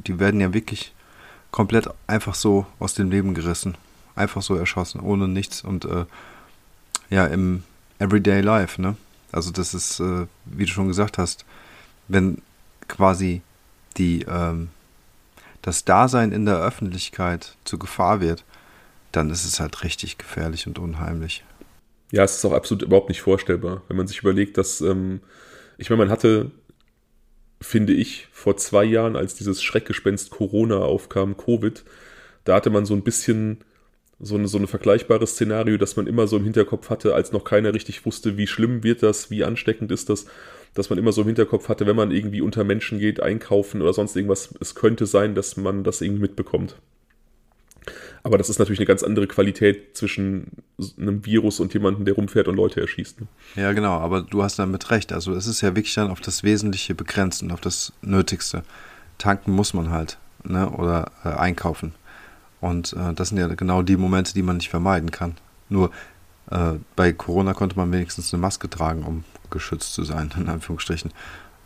die werden ja wirklich komplett einfach so aus dem Leben gerissen. Einfach so erschossen, ohne nichts. Und äh, ja, im Everyday Life, ne? Also das ist, äh, wie du schon gesagt hast, wenn quasi die, ähm, das Dasein in der Öffentlichkeit zur Gefahr wird, dann ist es halt richtig gefährlich und unheimlich. Ja, es ist auch absolut überhaupt nicht vorstellbar, wenn man sich überlegt, dass, ähm, ich meine, man hatte, finde ich, vor zwei Jahren, als dieses Schreckgespenst Corona aufkam, Covid, da hatte man so ein bisschen so eine, so ein vergleichbares Szenario, das man immer so im Hinterkopf hatte, als noch keiner richtig wusste, wie schlimm wird das, wie ansteckend ist das, dass man immer so im Hinterkopf hatte, wenn man irgendwie unter Menschen geht, einkaufen oder sonst irgendwas, es könnte sein, dass man das irgendwie mitbekommt. Aber das ist natürlich eine ganz andere Qualität zwischen einem Virus und jemandem, der rumfährt und Leute erschießt. Ne? Ja, genau, aber du hast damit recht. Also es ist ja wirklich dann auf das Wesentliche begrenzt und auf das Nötigste. Tanken muss man halt, ne? Oder äh, einkaufen. Und äh, das sind ja genau die Momente, die man nicht vermeiden kann. Nur äh, bei Corona konnte man wenigstens eine Maske tragen, um geschützt zu sein, in Anführungsstrichen.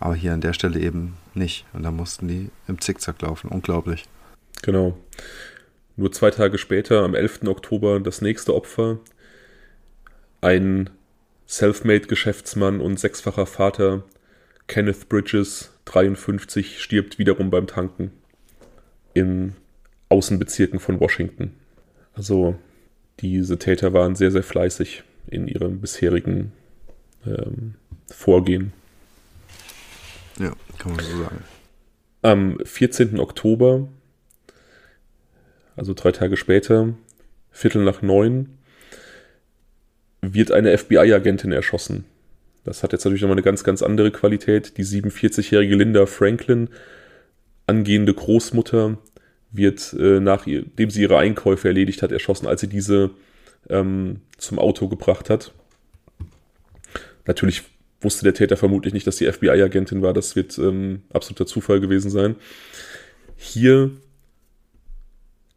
Aber hier an der Stelle eben nicht. Und da mussten die im Zickzack laufen. Unglaublich. Genau. Nur zwei Tage später, am 11. Oktober, das nächste Opfer. Ein Selfmade-Geschäftsmann und sechsfacher Vater, Kenneth Bridges, 53, stirbt wiederum beim Tanken. Im Außenbezirken von Washington. Also diese Täter waren sehr, sehr fleißig in ihrem bisherigen ähm, Vorgehen. Ja, kann man so sagen. Am 14. Oktober, also drei Tage später, Viertel nach neun, wird eine FBI-Agentin erschossen. Das hat jetzt natürlich nochmal eine ganz, ganz andere Qualität. Die 47-jährige Linda Franklin, angehende Großmutter wird, äh, nachdem sie ihre Einkäufe erledigt hat, erschossen, als sie diese ähm, zum Auto gebracht hat. Natürlich wusste der Täter vermutlich nicht, dass die FBI-Agentin war. Das wird ähm, absoluter Zufall gewesen sein. Hier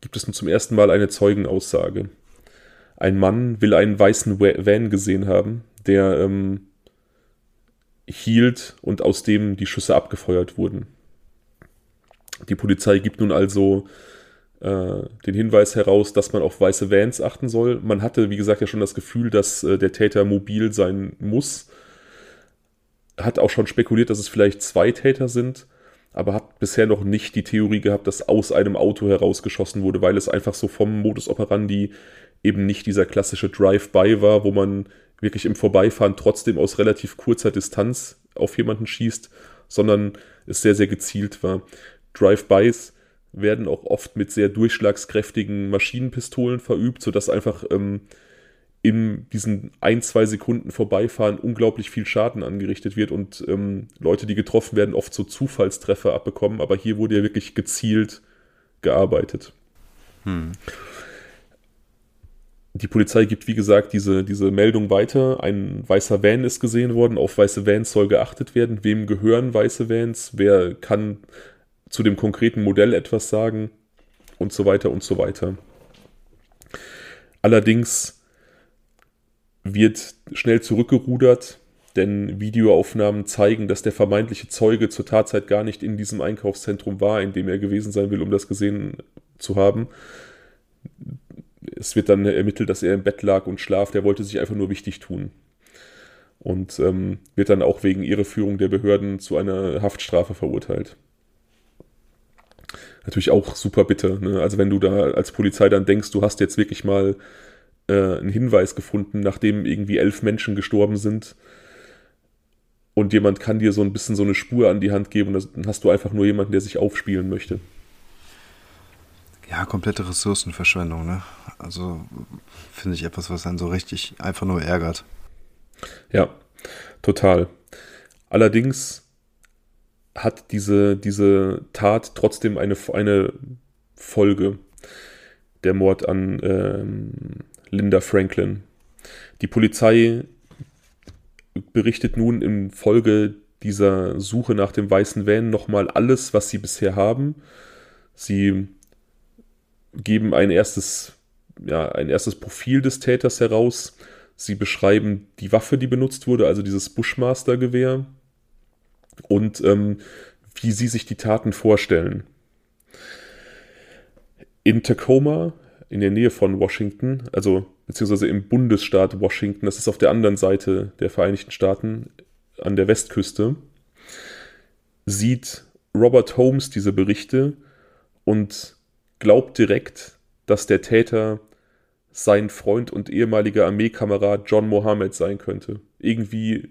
gibt es nun zum ersten Mal eine Zeugenaussage. Ein Mann will einen weißen Van gesehen haben, der ähm, hielt und aus dem die Schüsse abgefeuert wurden. Die Polizei gibt nun also äh, den Hinweis heraus, dass man auf weiße Vans achten soll. Man hatte, wie gesagt, ja schon das Gefühl, dass äh, der Täter mobil sein muss. Hat auch schon spekuliert, dass es vielleicht zwei Täter sind, aber hat bisher noch nicht die Theorie gehabt, dass aus einem Auto herausgeschossen wurde, weil es einfach so vom Modus operandi eben nicht dieser klassische Drive-by war, wo man wirklich im Vorbeifahren trotzdem aus relativ kurzer Distanz auf jemanden schießt, sondern es sehr, sehr gezielt war. Drive-Bys werden auch oft mit sehr durchschlagskräftigen Maschinenpistolen verübt, sodass einfach ähm, in diesen ein, zwei Sekunden vorbeifahren unglaublich viel Schaden angerichtet wird und ähm, Leute, die getroffen werden, oft so Zufallstreffer abbekommen. Aber hier wurde ja wirklich gezielt gearbeitet. Hm. Die Polizei gibt, wie gesagt, diese, diese Meldung weiter. Ein weißer Van ist gesehen worden. Auf weiße Vans soll geachtet werden. Wem gehören weiße Vans? Wer kann zu dem konkreten Modell etwas sagen? Und so weiter und so weiter. Allerdings wird schnell zurückgerudert, denn Videoaufnahmen zeigen, dass der vermeintliche Zeuge zur Tatzeit gar nicht in diesem Einkaufszentrum war, in dem er gewesen sein will, um das gesehen zu haben. Es wird dann ermittelt, dass er im Bett lag und schlaf. Der wollte sich einfach nur wichtig tun. Und ähm, wird dann auch wegen Irreführung der Behörden zu einer Haftstrafe verurteilt. Natürlich auch super bitter. Ne? Also wenn du da als Polizei dann denkst, du hast jetzt wirklich mal äh, einen Hinweis gefunden, nachdem irgendwie elf Menschen gestorben sind. Und jemand kann dir so ein bisschen so eine Spur an die Hand geben und dann hast du einfach nur jemanden, der sich aufspielen möchte. Ja, komplette Ressourcenverschwendung, ne? Also finde ich etwas, was einen so richtig einfach nur ärgert. Ja, total. Allerdings hat diese, diese Tat trotzdem eine, eine Folge. Der Mord an ähm, Linda Franklin. Die Polizei berichtet nun in Folge dieser Suche nach dem weißen Van nochmal alles, was sie bisher haben. Sie geben ein erstes, ja, ein erstes Profil des Täters heraus. Sie beschreiben die Waffe, die benutzt wurde, also dieses Bushmaster-Gewehr und ähm, wie sie sich die Taten vorstellen. In Tacoma in der Nähe von Washington, also beziehungsweise im Bundesstaat Washington, das ist auf der anderen Seite der Vereinigten Staaten an der Westküste, sieht Robert Holmes diese Berichte und glaubt direkt, dass der Täter sein Freund und ehemaliger Armeekamerad John Mohammed sein könnte. Irgendwie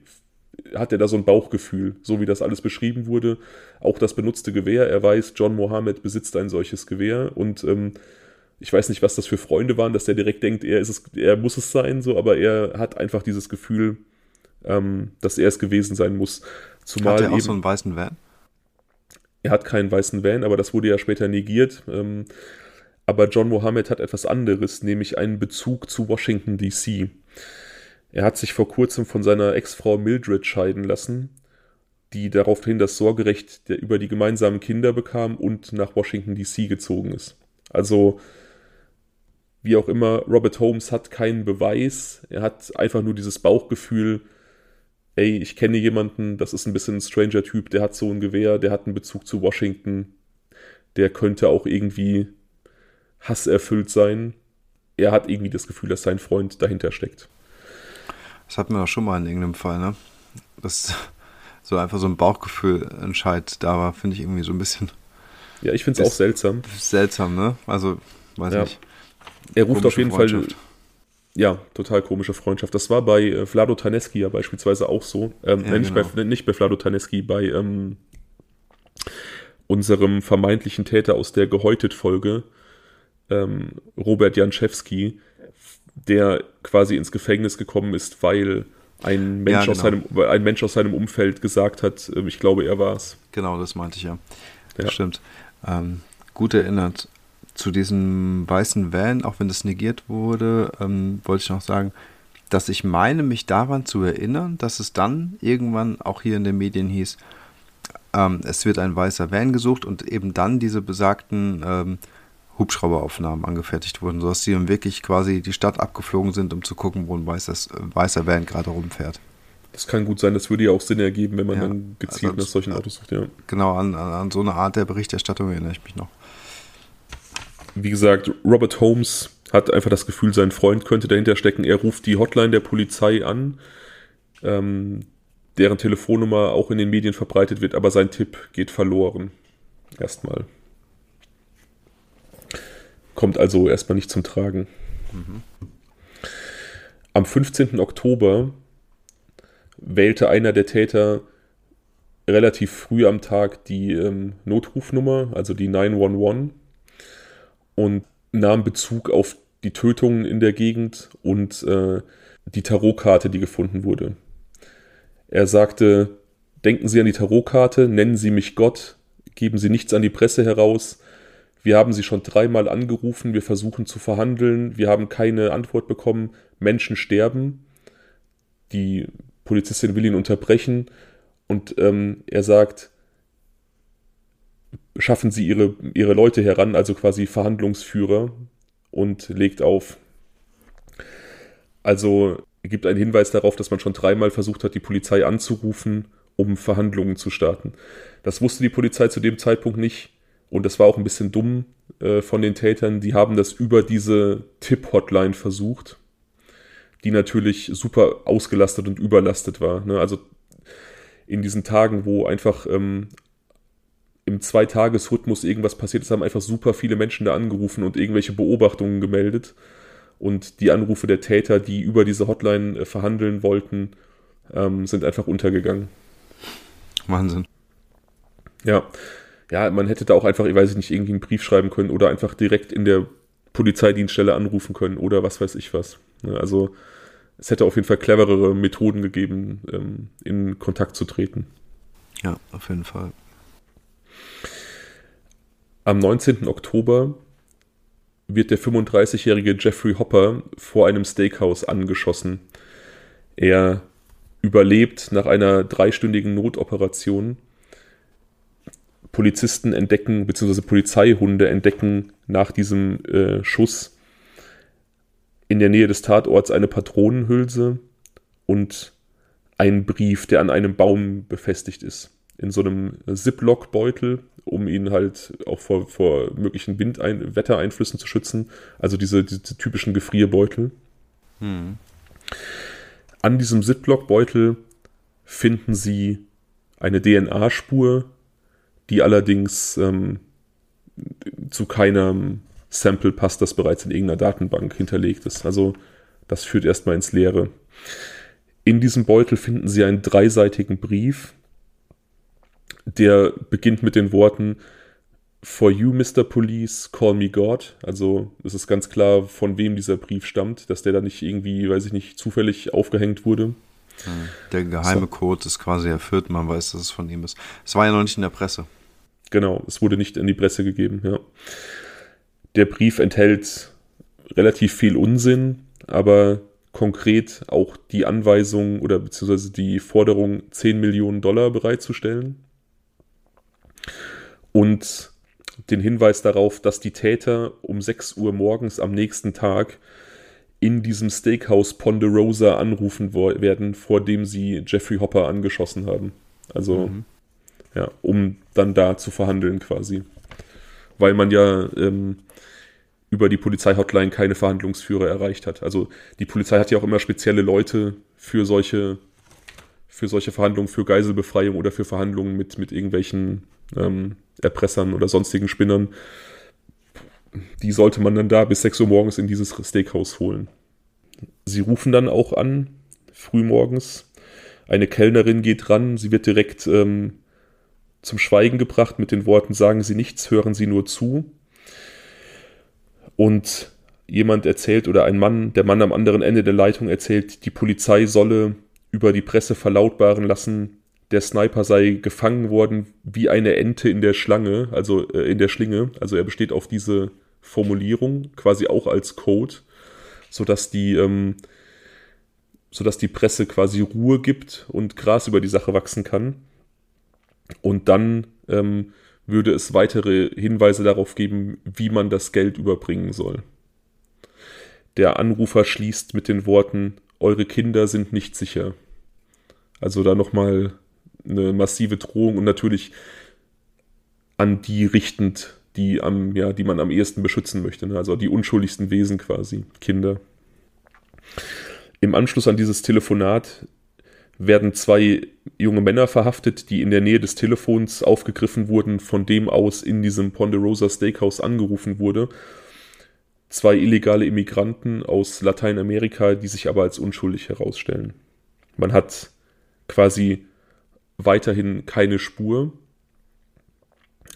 hat er da so ein Bauchgefühl, so wie das alles beschrieben wurde. Auch das benutzte Gewehr, er weiß, John Mohammed besitzt ein solches Gewehr und ähm, ich weiß nicht, was das für Freunde waren, dass der direkt denkt, er, ist es, er muss es sein, so, aber er hat einfach dieses Gefühl, ähm, dass er es gewesen sein muss. Zumal hat er auch eben, so einen weißen Van? Er hat keinen weißen Van, aber das wurde ja später negiert. Ähm, aber John Mohammed hat etwas anderes, nämlich einen Bezug zu Washington DC. Er hat sich vor kurzem von seiner Ex-Frau Mildred scheiden lassen, die daraufhin das Sorgerecht über die gemeinsamen Kinder bekam und nach Washington DC gezogen ist. Also wie auch immer, Robert Holmes hat keinen Beweis. Er hat einfach nur dieses Bauchgefühl, ey, ich kenne jemanden, das ist ein bisschen ein Stranger-Typ, der hat so ein Gewehr, der hat einen Bezug zu Washington, der könnte auch irgendwie hasserfüllt sein. Er hat irgendwie das Gefühl, dass sein Freund dahinter steckt. Das hatten wir doch schon mal in irgendeinem Fall, ne? Dass so einfach so ein Bauchgefühl entscheidet da war, finde ich irgendwie so ein bisschen. Ja, ich finde es auch seltsam. Seltsam, ne? Also, weiß ja. nicht er ruft auf jeden Fall. Ja, total komische Freundschaft. Das war bei äh, Vlado Taneski ja beispielsweise auch so. Ähm, ja, nicht, genau. bei, nicht bei Vlado Taneski, bei ähm, unserem vermeintlichen Täter aus der Gehäutet-Folge, ähm, Robert Janczewski, der quasi ins Gefängnis gekommen ist, weil ein Mensch, ja, genau. aus, seinem, ein Mensch aus seinem Umfeld gesagt hat, äh, ich glaube, er war es. Genau, das meinte ich ja. ja. Stimmt. Ähm, gut erinnert zu diesem weißen Van, auch wenn das negiert wurde, ähm, wollte ich noch sagen, dass ich meine, mich daran zu erinnern, dass es dann irgendwann auch hier in den Medien hieß, ähm, es wird ein weißer Van gesucht und eben dann diese besagten ähm, Hubschrauberaufnahmen angefertigt wurden, sodass sie dann wirklich quasi die Stadt abgeflogen sind, um zu gucken, wo ein weißes, weißer Van gerade rumfährt. Das kann gut sein, das würde ja auch Sinn ergeben, wenn man ja, dann gezielt also, nach solchen Autos sucht, ja. Genau, an, an so eine Art der Berichterstattung erinnere ich mich noch wie gesagt, Robert Holmes hat einfach das Gefühl, sein Freund könnte dahinter stecken. Er ruft die Hotline der Polizei an, ähm, deren Telefonnummer auch in den Medien verbreitet wird, aber sein Tipp geht verloren. Erstmal. Kommt also erstmal nicht zum Tragen. Mhm. Am 15. Oktober wählte einer der Täter relativ früh am Tag die ähm, Notrufnummer, also die 911 und nahm Bezug auf die Tötungen in der Gegend und äh, die Tarotkarte, die gefunden wurde. Er sagte, denken Sie an die Tarotkarte, nennen Sie mich Gott, geben Sie nichts an die Presse heraus. Wir haben Sie schon dreimal angerufen, wir versuchen zu verhandeln, wir haben keine Antwort bekommen, Menschen sterben. Die Polizistin will ihn unterbrechen und ähm, er sagt, schaffen Sie Ihre, Ihre Leute heran, also quasi Verhandlungsführer, und legt auf. Also gibt einen Hinweis darauf, dass man schon dreimal versucht hat, die Polizei anzurufen, um Verhandlungen zu starten. Das wusste die Polizei zu dem Zeitpunkt nicht und das war auch ein bisschen dumm äh, von den Tätern. Die haben das über diese Tipp-Hotline versucht, die natürlich super ausgelastet und überlastet war. Ne? Also in diesen Tagen, wo einfach ähm, im Zweitagesrhythmus irgendwas passiert ist, haben einfach super viele Menschen da angerufen und irgendwelche Beobachtungen gemeldet. Und die Anrufe der Täter, die über diese Hotline äh, verhandeln wollten, ähm, sind einfach untergegangen. Wahnsinn. Ja. Ja, man hätte da auch einfach, ich weiß nicht, irgendwie einen Brief schreiben können oder einfach direkt in der Polizeidienststelle anrufen können oder was weiß ich was. Also es hätte auf jeden Fall cleverere Methoden gegeben, ähm, in Kontakt zu treten. Ja, auf jeden Fall. Am 19. Oktober wird der 35-jährige Jeffrey Hopper vor einem Steakhouse angeschossen. Er überlebt nach einer dreistündigen Notoperation. Polizisten entdecken, beziehungsweise Polizeihunde entdecken nach diesem äh, Schuss in der Nähe des Tatorts eine Patronenhülse und einen Brief, der an einem Baum befestigt ist. In so einem Ziploc-Beutel um ihn halt auch vor, vor möglichen Windein Wettereinflüssen zu schützen. Also diese, diese typischen Gefrierbeutel. Hm. An diesem Ziploc-Beutel finden sie eine DNA-Spur, die allerdings ähm, zu keinem Sample passt, das bereits in irgendeiner Datenbank hinterlegt ist. Also das führt erstmal ins Leere. In diesem Beutel finden sie einen dreiseitigen Brief, der beginnt mit den Worten For you, Mr. Police, call me God. Also es ist ganz klar, von wem dieser Brief stammt, dass der da nicht irgendwie, weiß ich nicht, zufällig aufgehängt wurde. Der geheime so. Code ist quasi erfüllt, man weiß, dass es von ihm ist. Es war ja noch nicht in der Presse. Genau, es wurde nicht in die Presse gegeben, ja. Der Brief enthält relativ viel Unsinn, aber konkret auch die Anweisung oder beziehungsweise die Forderung, 10 Millionen Dollar bereitzustellen und den Hinweis darauf, dass die Täter um 6 Uhr morgens am nächsten Tag in diesem Steakhouse Ponderosa anrufen werden, vor dem sie Jeffrey Hopper angeschossen haben. Also, mhm. Ja, um dann da zu verhandeln quasi. Weil man ja ähm, über die Polizeihotline keine Verhandlungsführer erreicht hat. Also die Polizei hat ja auch immer spezielle Leute für solche, für solche Verhandlungen, für Geiselbefreiung oder für Verhandlungen mit, mit irgendwelchen ähm, Erpressern oder sonstigen Spinnern. Die sollte man dann da bis 6 Uhr morgens in dieses Steakhouse holen. Sie rufen dann auch an, frühmorgens. Eine Kellnerin geht ran, sie wird direkt ähm, zum Schweigen gebracht mit den Worten, sagen Sie nichts, hören Sie nur zu. Und jemand erzählt oder ein Mann, der Mann am anderen Ende der Leitung erzählt, die Polizei solle über die Presse verlautbaren lassen, der Sniper sei gefangen worden wie eine Ente in der Schlange, also äh, in der Schlinge. Also er besteht auf diese Formulierung quasi auch als Code, sodass die, ähm, sodass die Presse quasi Ruhe gibt und Gras über die Sache wachsen kann. Und dann ähm, würde es weitere Hinweise darauf geben, wie man das Geld überbringen soll. Der Anrufer schließt mit den Worten, eure Kinder sind nicht sicher. Also da nochmal eine massive Drohung und natürlich an die richtend, die, am, ja, die man am ehesten beschützen möchte. Ne? Also die unschuldigsten Wesen quasi, Kinder. Im Anschluss an dieses Telefonat werden zwei junge Männer verhaftet, die in der Nähe des Telefons aufgegriffen wurden, von dem aus in diesem Ponderosa Steakhouse angerufen wurde. Zwei illegale Immigranten aus Lateinamerika, die sich aber als unschuldig herausstellen. Man hat quasi weiterhin keine Spur.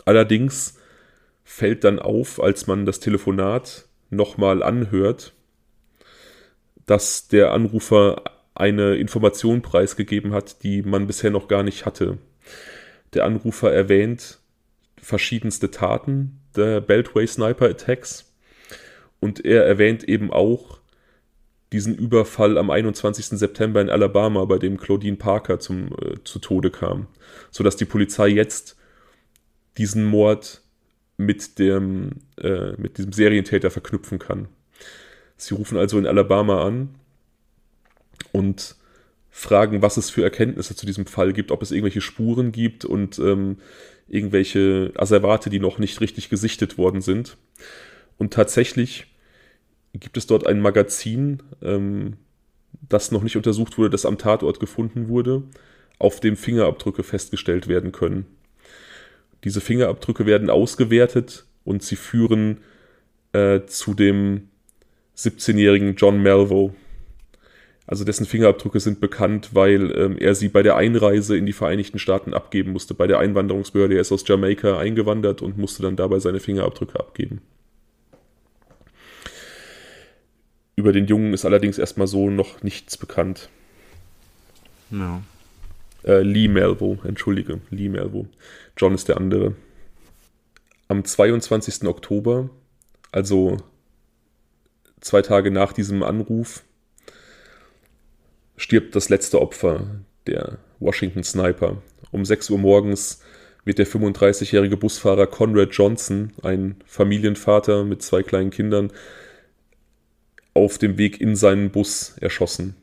Allerdings fällt dann auf, als man das Telefonat nochmal anhört, dass der Anrufer eine Information preisgegeben hat, die man bisher noch gar nicht hatte. Der Anrufer erwähnt verschiedenste Taten der Beltway Sniper Attacks und er erwähnt eben auch diesen Überfall am 21. September in Alabama, bei dem Claudine Parker zum, äh, zu Tode kam, sodass die Polizei jetzt diesen Mord mit, dem, äh, mit diesem Serientäter verknüpfen kann. Sie rufen also in Alabama an und fragen, was es für Erkenntnisse zu diesem Fall gibt, ob es irgendwelche Spuren gibt und ähm, irgendwelche Asservate, die noch nicht richtig gesichtet worden sind. Und tatsächlich gibt es dort ein Magazin, ähm, das noch nicht untersucht wurde, das am Tatort gefunden wurde, auf dem Fingerabdrücke festgestellt werden können. Diese Fingerabdrücke werden ausgewertet und sie führen äh, zu dem 17-jährigen John Melvo. Also dessen Fingerabdrücke sind bekannt, weil ähm, er sie bei der Einreise in die Vereinigten Staaten abgeben musste. Bei der Einwanderungsbehörde. Er ist aus Jamaika eingewandert und musste dann dabei seine Fingerabdrücke abgeben. Über den Jungen ist allerdings erstmal so noch nichts bekannt. Ja. Äh, Lee Melvo, entschuldige, Lee Melvo. John ist der andere. Am 22. Oktober, also zwei Tage nach diesem Anruf, stirbt das letzte Opfer, der Washington Sniper. Um 6 Uhr morgens wird der 35-jährige Busfahrer Conrad Johnson, ein Familienvater mit zwei kleinen Kindern, auf dem Weg in seinen Bus erschossen.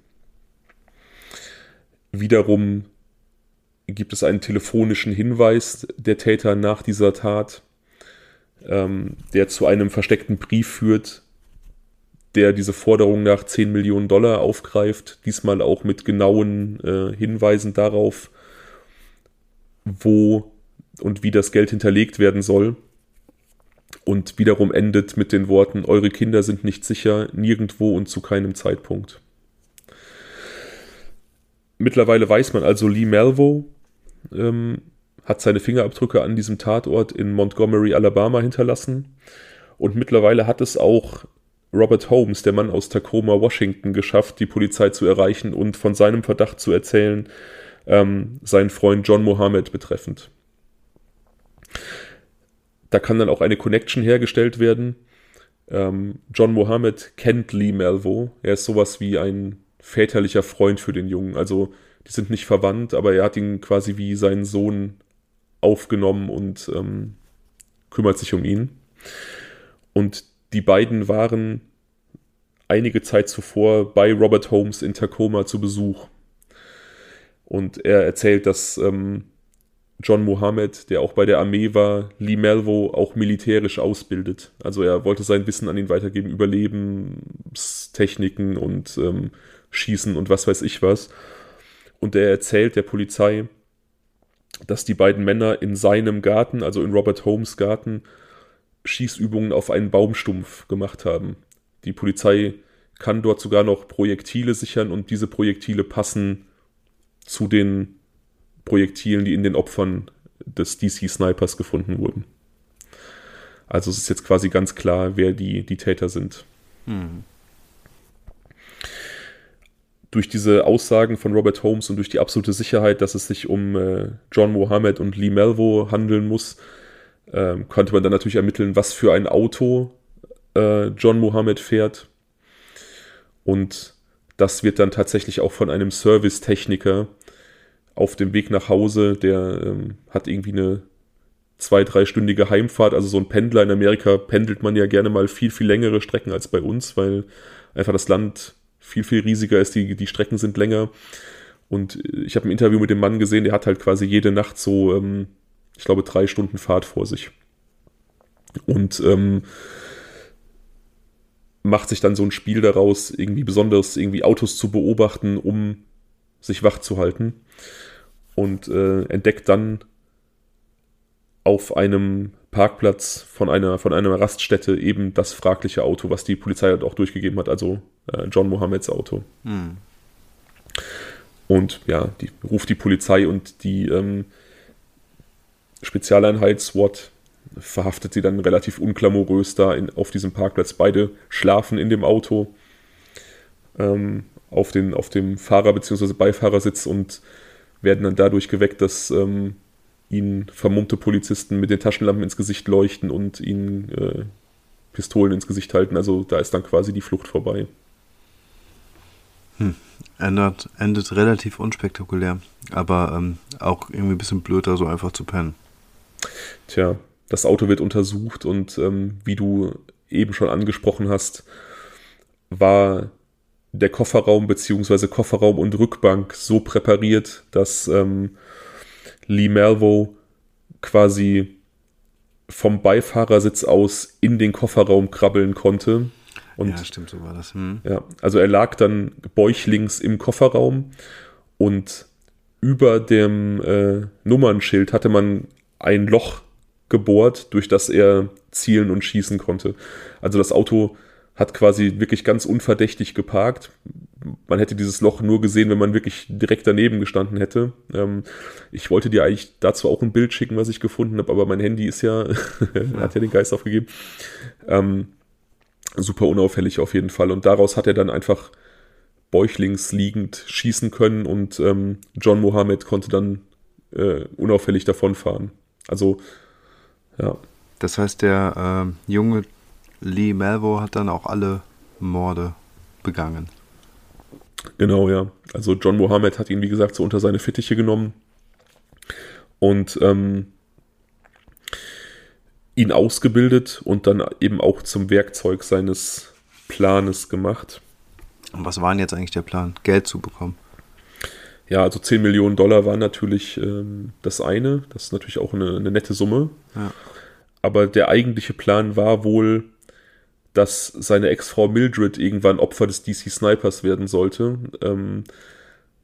Wiederum gibt es einen telefonischen Hinweis der Täter nach dieser Tat, ähm, der zu einem versteckten Brief führt, der diese Forderung nach 10 Millionen Dollar aufgreift, diesmal auch mit genauen äh, Hinweisen darauf, wo und wie das Geld hinterlegt werden soll. Und wiederum endet mit den Worten, eure Kinder sind nicht sicher, nirgendwo und zu keinem Zeitpunkt. Mittlerweile weiß man also, Lee Melvo ähm, hat seine Fingerabdrücke an diesem Tatort in Montgomery, Alabama hinterlassen. Und mittlerweile hat es auch Robert Holmes, der Mann aus Tacoma, Washington, geschafft, die Polizei zu erreichen und von seinem Verdacht zu erzählen, ähm, seinen Freund John Mohammed betreffend. Da kann dann auch eine Connection hergestellt werden. Ähm, John Mohammed kennt Lee Melvo. Er ist sowas wie ein väterlicher Freund für den Jungen. Also die sind nicht verwandt, aber er hat ihn quasi wie seinen Sohn aufgenommen und ähm, kümmert sich um ihn. Und die beiden waren einige Zeit zuvor bei Robert Holmes in Tacoma zu Besuch. Und er erzählt, dass ähm, John Mohammed, der auch bei der Armee war, Lee Melvo auch militärisch ausbildet. Also er wollte sein Wissen an ihn weitergeben, Überlebenstechniken und ähm, Schießen und was weiß ich was. Und er erzählt der Polizei, dass die beiden Männer in seinem Garten, also in Robert Holmes Garten, Schießübungen auf einen Baumstumpf gemacht haben. Die Polizei kann dort sogar noch Projektile sichern und diese Projektile passen zu den Projektilen, die in den Opfern des DC-Snipers gefunden wurden. Also es ist jetzt quasi ganz klar, wer die, die Täter sind. Hm. Durch diese Aussagen von Robert Holmes und durch die absolute Sicherheit, dass es sich um äh, John Mohammed und Lee Melvo handeln muss, ähm, konnte man dann natürlich ermitteln, was für ein Auto äh, John Mohammed fährt. Und das wird dann tatsächlich auch von einem Servicetechniker auf dem Weg nach Hause, der ähm, hat irgendwie eine zwei, dreistündige Heimfahrt. Also so ein Pendler in Amerika pendelt man ja gerne mal viel, viel längere Strecken als bei uns, weil einfach das Land viel, viel riesiger ist, die, die Strecken sind länger. Und ich habe ein Interview mit dem Mann gesehen, der hat halt quasi jede Nacht so ähm, ich glaube, drei Stunden Fahrt vor sich. Und ähm, macht sich dann so ein Spiel daraus, irgendwie besonders irgendwie Autos zu beobachten, um sich wach zu halten. Und äh, entdeckt dann auf einem Parkplatz von einer, von einer Raststätte eben das fragliche Auto, was die Polizei halt auch durchgegeben hat, also äh, John Mohammeds Auto. Hm. Und ja, die ruft die Polizei und die ähm, Spezialeinheit SWAT verhaftet sie dann relativ unklamorös da in, auf diesem Parkplatz. Beide schlafen in dem Auto ähm, auf, den, auf dem Fahrer- bzw. Beifahrersitz und werden dann dadurch geweckt, dass ähm, ihnen vermummte Polizisten mit den Taschenlampen ins Gesicht leuchten und ihnen äh, Pistolen ins Gesicht halten. Also da ist dann quasi die Flucht vorbei. Hm. Endet, endet relativ unspektakulär, aber ähm, auch irgendwie ein bisschen blöder, so einfach zu pennen. Tja, das Auto wird untersucht und ähm, wie du eben schon angesprochen hast, war der Kofferraum bzw. Kofferraum und Rückbank so präpariert, dass ähm, Lee Malvo quasi vom Beifahrersitz aus in den Kofferraum krabbeln konnte. Und, ja, stimmt, so war das. Hm. Ja, also er lag dann bäuchlings im Kofferraum und über dem äh, Nummernschild hatte man ein Loch gebohrt, durch das er zielen und schießen konnte. Also das Auto hat quasi wirklich ganz unverdächtig geparkt. Man hätte dieses Loch nur gesehen, wenn man wirklich direkt daneben gestanden hätte. Ähm, ich wollte dir eigentlich dazu auch ein Bild schicken, was ich gefunden habe, aber mein Handy ist ja, hat ja den Geist aufgegeben. Ähm, super unauffällig auf jeden Fall. Und daraus hat er dann einfach bäuchlings liegend schießen können und ähm, John Mohammed konnte dann äh, unauffällig davonfahren. Also, ja. Das heißt, der äh, junge Lee Malvo hat dann auch alle Morde begangen. Genau, ja. Also John Mohammed hat ihn, wie gesagt, so unter seine Fittiche genommen und ähm, ihn ausgebildet und dann eben auch zum Werkzeug seines Planes gemacht. Und was war denn jetzt eigentlich der Plan? Geld zu bekommen? Ja, also 10 Millionen Dollar waren natürlich ähm, das eine. Das ist natürlich auch eine, eine nette Summe. Ja. Aber der eigentliche Plan war wohl, dass seine Ex-Frau Mildred irgendwann Opfer des DC Snipers werden sollte. Ähm,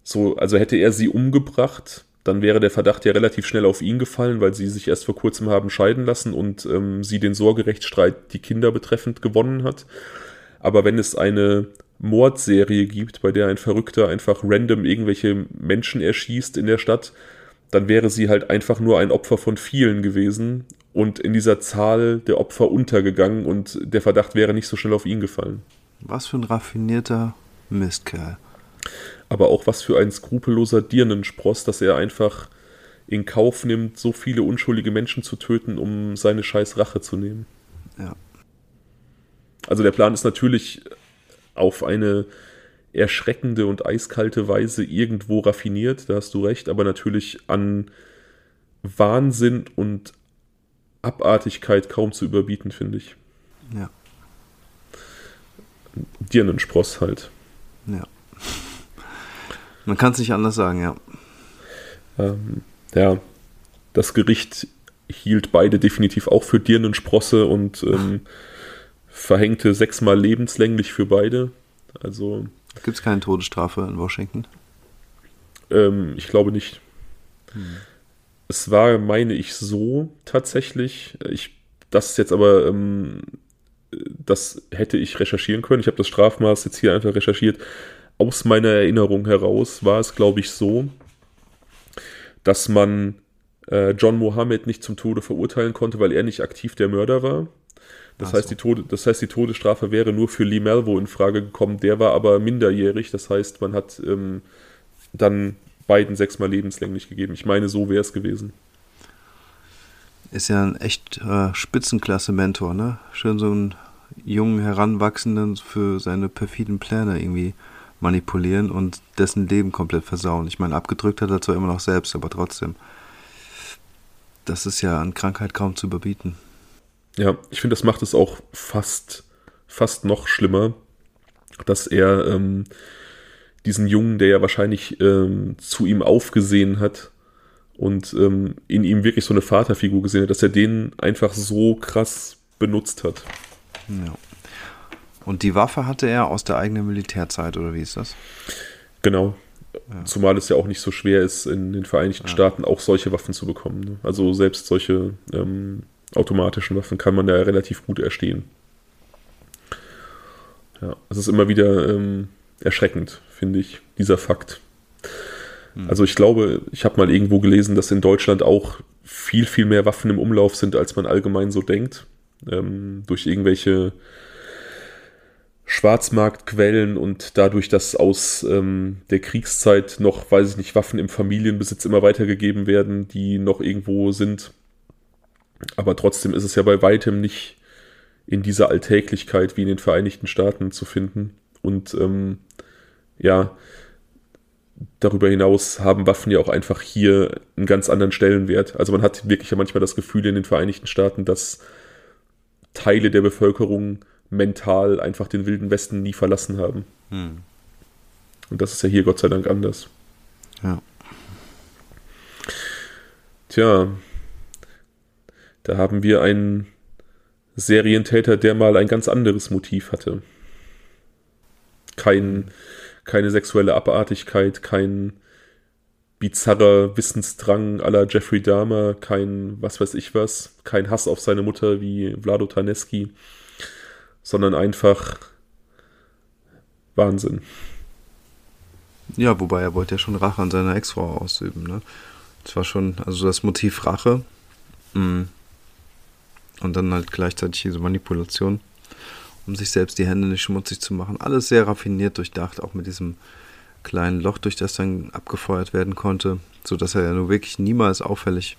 so, also hätte er sie umgebracht, dann wäre der Verdacht ja relativ schnell auf ihn gefallen, weil sie sich erst vor kurzem haben scheiden lassen und ähm, sie den Sorgerechtsstreit die Kinder betreffend gewonnen hat. Aber wenn es eine Mordserie gibt, bei der ein Verrückter einfach random irgendwelche Menschen erschießt in der Stadt, dann wäre sie halt einfach nur ein Opfer von vielen gewesen und in dieser Zahl der Opfer untergegangen und der Verdacht wäre nicht so schnell auf ihn gefallen. Was für ein raffinierter Mistkerl aber auch was für ein skrupelloser Dirnenspross, dass er einfach in Kauf nimmt, so viele unschuldige Menschen zu töten, um seine scheiß Rache zu nehmen. Ja. Also der Plan ist natürlich auf eine erschreckende und eiskalte Weise irgendwo raffiniert, da hast du recht, aber natürlich an Wahnsinn und Abartigkeit kaum zu überbieten, finde ich. Ja. Dirnenspross halt. Ja. Man kann es nicht anders sagen, ja. Ähm, ja, das Gericht hielt beide definitiv auch für Dirnensprosse und ähm, verhängte sechsmal lebenslänglich für beide. Also. Gibt es keine Todesstrafe in Washington? Ähm, ich glaube nicht. Hm. Es war, meine ich, so tatsächlich. Ich, das ist jetzt aber, ähm, das hätte ich recherchieren können. Ich habe das Strafmaß jetzt hier einfach recherchiert aus meiner Erinnerung heraus war es, glaube ich, so, dass man äh, John Mohammed nicht zum Tode verurteilen konnte, weil er nicht aktiv der Mörder war. Das, heißt, so. die Tode, das heißt, die Todesstrafe wäre nur für Lee Malvo in Frage gekommen. Der war aber minderjährig. Das heißt, man hat ähm, dann beiden sechsmal lebenslänglich gegeben. Ich meine, so wäre es gewesen. Ist ja ein echt äh, Spitzenklasse-Mentor, ne? Schön so einen jungen Heranwachsenden für seine perfiden Pläne irgendwie manipulieren und dessen Leben komplett versauen. Ich meine, abgedrückt hat er zwar immer noch selbst, aber trotzdem. Das ist ja an Krankheit kaum zu überbieten. Ja, ich finde, das macht es auch fast, fast noch schlimmer, dass er ähm, diesen Jungen, der ja wahrscheinlich ähm, zu ihm aufgesehen hat und ähm, in ihm wirklich so eine Vaterfigur gesehen hat, dass er den einfach so krass benutzt hat. Ja. Und die Waffe hatte er aus der eigenen Militärzeit, oder wie ist das? Genau. Ja. Zumal es ja auch nicht so schwer ist, in den Vereinigten ja. Staaten auch solche Waffen zu bekommen. Ne? Also selbst solche ähm, automatischen Waffen kann man ja relativ gut erstehen. Ja, es ist immer wieder ähm, erschreckend, finde ich, dieser Fakt. Hm. Also ich glaube, ich habe mal irgendwo gelesen, dass in Deutschland auch viel, viel mehr Waffen im Umlauf sind, als man allgemein so denkt. Ähm, durch irgendwelche Schwarzmarktquellen und dadurch, dass aus ähm, der Kriegszeit noch, weiß ich nicht, Waffen im Familienbesitz immer weitergegeben werden, die noch irgendwo sind. Aber trotzdem ist es ja bei weitem nicht in dieser Alltäglichkeit wie in den Vereinigten Staaten zu finden. Und ähm, ja, darüber hinaus haben Waffen ja auch einfach hier einen ganz anderen Stellenwert. Also man hat wirklich ja manchmal das Gefühl in den Vereinigten Staaten, dass Teile der Bevölkerung mental einfach den Wilden Westen nie verlassen haben. Hm. Und das ist ja hier Gott sei Dank anders. Ja. Tja, da haben wir einen Serientäter, der mal ein ganz anderes Motiv hatte. Kein, keine sexuelle Abartigkeit, kein bizarrer Wissensdrang aller Jeffrey Dahmer, kein was weiß ich was, kein Hass auf seine Mutter wie Vlado Taneski, sondern einfach Wahnsinn. Ja, wobei er wollte ja schon Rache an seiner Ex-Frau ausüben, ne? Das war schon, also das Motiv Rache. Mm. Und dann halt gleichzeitig diese Manipulation, um sich selbst die Hände nicht schmutzig zu machen. Alles sehr raffiniert durchdacht, auch mit diesem kleinen Loch, durch das dann abgefeuert werden konnte, sodass er ja nur wirklich niemals auffällig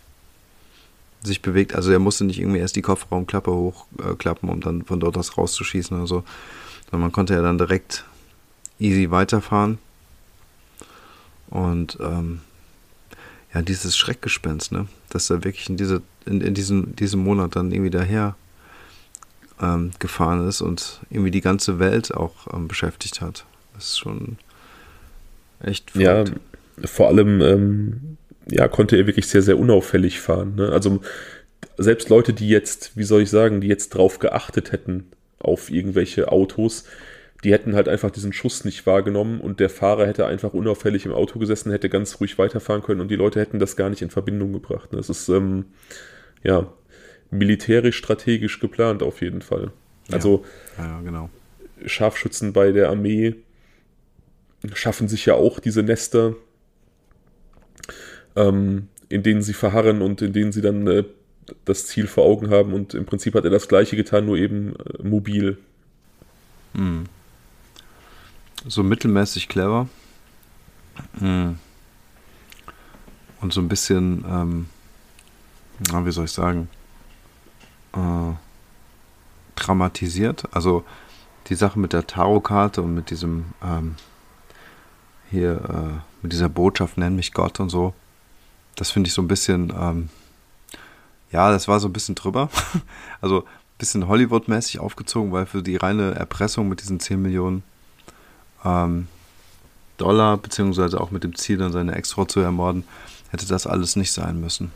sich bewegt. Also er musste nicht irgendwie erst die Kofferraumklappe hochklappen, äh, um dann von dort aus rauszuschießen oder so. Sondern man konnte ja dann direkt easy weiterfahren. Und ähm, ja, dieses Schreckgespenst, ne? Dass er wirklich in, diese, in, in diesem, diesem Monat dann irgendwie daher ähm, gefahren ist und irgendwie die ganze Welt auch ähm, beschäftigt hat. Das ist schon echt verrückt. Ja, vor allem ähm, ja, konnte er wirklich sehr, sehr unauffällig fahren. Ne? Also selbst Leute, die jetzt, wie soll ich sagen, die jetzt drauf geachtet hätten auf irgendwelche Autos, die hätten halt einfach diesen Schuss nicht wahrgenommen und der Fahrer hätte einfach unauffällig im Auto gesessen, hätte ganz ruhig weiterfahren können und die Leute hätten das gar nicht in Verbindung gebracht. Das ist ähm, ja militärisch strategisch geplant auf jeden Fall. Also ja, ja, genau. Scharfschützen bei der Armee schaffen sich ja auch diese Nester, ähm, in denen sie verharren und in denen sie dann äh, das Ziel vor Augen haben. Und im Prinzip hat er das gleiche getan, nur eben äh, mobil. Hm. So mittelmäßig clever. Hm. Und so ein bisschen, ähm, na, wie soll ich sagen, äh, dramatisiert. Also die Sache mit der Tarotkarte und mit diesem ähm, hier, äh, mit dieser Botschaft, nenn mich Gott und so, das finde ich so ein bisschen, ähm, ja, das war so ein bisschen drüber. also ein bisschen Hollywood-mäßig aufgezogen, weil für die reine Erpressung mit diesen 10 Millionen ähm, Dollar, beziehungsweise auch mit dem Ziel, dann seine Ex-Frau zu ermorden, hätte das alles nicht sein müssen.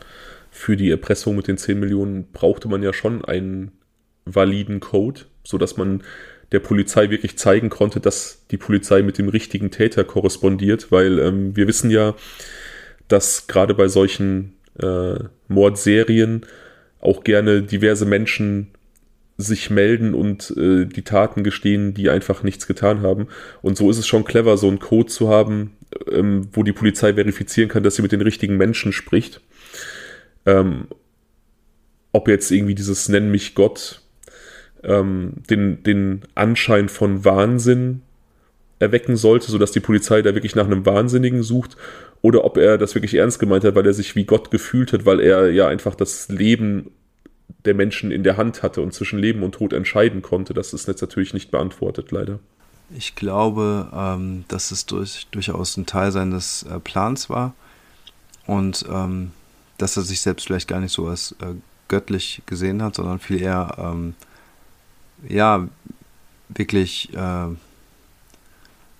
Für die Erpressung mit den 10 Millionen brauchte man ja schon einen validen Code, sodass man der Polizei wirklich zeigen konnte, dass die Polizei mit dem richtigen Täter korrespondiert, weil ähm, wir wissen ja, dass gerade bei solchen äh, Mordserien auch gerne diverse Menschen sich melden und äh, die Taten gestehen, die einfach nichts getan haben. Und so ist es schon clever, so einen Code zu haben, ähm, wo die Polizei verifizieren kann, dass sie mit den richtigen Menschen spricht. Ähm, ob jetzt irgendwie dieses Nenn mich Gott ähm, den, den Anschein von Wahnsinn erwecken sollte, sodass die Polizei da wirklich nach einem Wahnsinnigen sucht oder ob er das wirklich ernst gemeint hat, weil er sich wie Gott gefühlt hat, weil er ja einfach das Leben der Menschen in der Hand hatte und zwischen Leben und Tod entscheiden konnte. Das ist jetzt natürlich nicht beantwortet, leider. Ich glaube, ähm, dass es durch, durchaus ein Teil seines äh, Plans war und ähm, dass er sich selbst vielleicht gar nicht so als äh, göttlich gesehen hat, sondern viel eher, ähm, ja, wirklich, äh,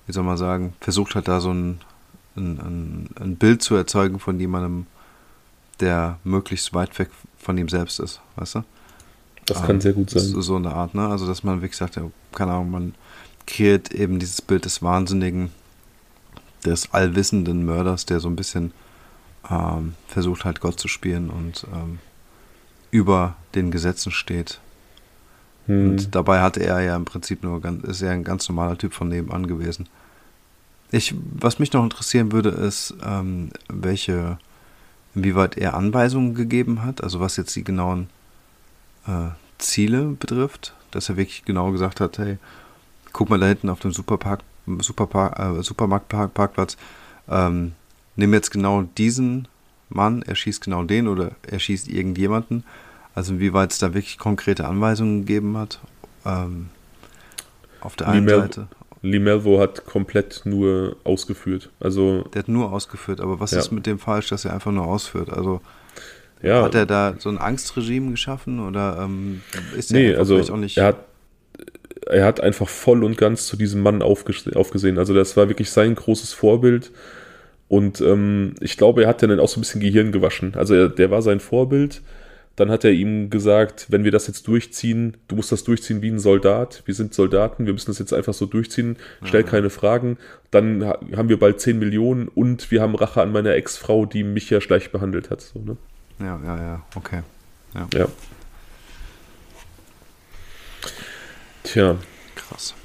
wie soll man sagen, versucht hat, da so ein ein, ein, Bild zu erzeugen von jemandem, der möglichst weit weg von ihm selbst ist, weißt du? Das kann ähm, sehr gut sein. So, so eine Art, ne? Also, dass man wirklich sagt, ja, keine Ahnung, man kreiert eben dieses Bild des Wahnsinnigen, des allwissenden Mörders, der so ein bisschen ähm, versucht halt Gott zu spielen und ähm, über den Gesetzen steht. Hm. Und dabei hatte er ja im Prinzip nur ganz, ist er ein ganz normaler Typ von nebenan gewesen Ich, was mich noch interessieren würde, ist, ähm, welche, inwieweit er Anweisungen gegeben hat, also was jetzt die genauen äh, Ziele betrifft, dass er wirklich genau gesagt hat, hey, guck mal da hinten auf dem Superpark, Superpark, äh, Supermarktparkplatz, ähm, nimm jetzt genau diesen Mann, er schießt genau den oder er schießt irgendjemanden. Also inwieweit es da wirklich konkrete Anweisungen gegeben hat. Ähm, auf der einen Seite. Lee Melvo hat komplett nur ausgeführt. Also, der hat nur ausgeführt, aber was ja. ist mit dem falsch, dass er einfach nur ausführt? Also ja. hat er da so ein Angstregime geschaffen oder ähm, ist er nee, also auch nicht. Er hat, er hat einfach voll und ganz zu diesem Mann aufgesehen. Also das war wirklich sein großes Vorbild. Und ähm, ich glaube, er hat dann auch so ein bisschen Gehirn gewaschen. Also er, der war sein Vorbild dann hat er ihm gesagt, wenn wir das jetzt durchziehen, du musst das durchziehen wie ein Soldat. Wir sind Soldaten, wir müssen das jetzt einfach so durchziehen. Stell ja. keine Fragen. Dann haben wir bald 10 Millionen und wir haben Rache an meiner Ex-Frau, die mich ja schlecht behandelt hat. So, ne? Ja, ja, ja, okay. Ja. ja. Tja. Krass.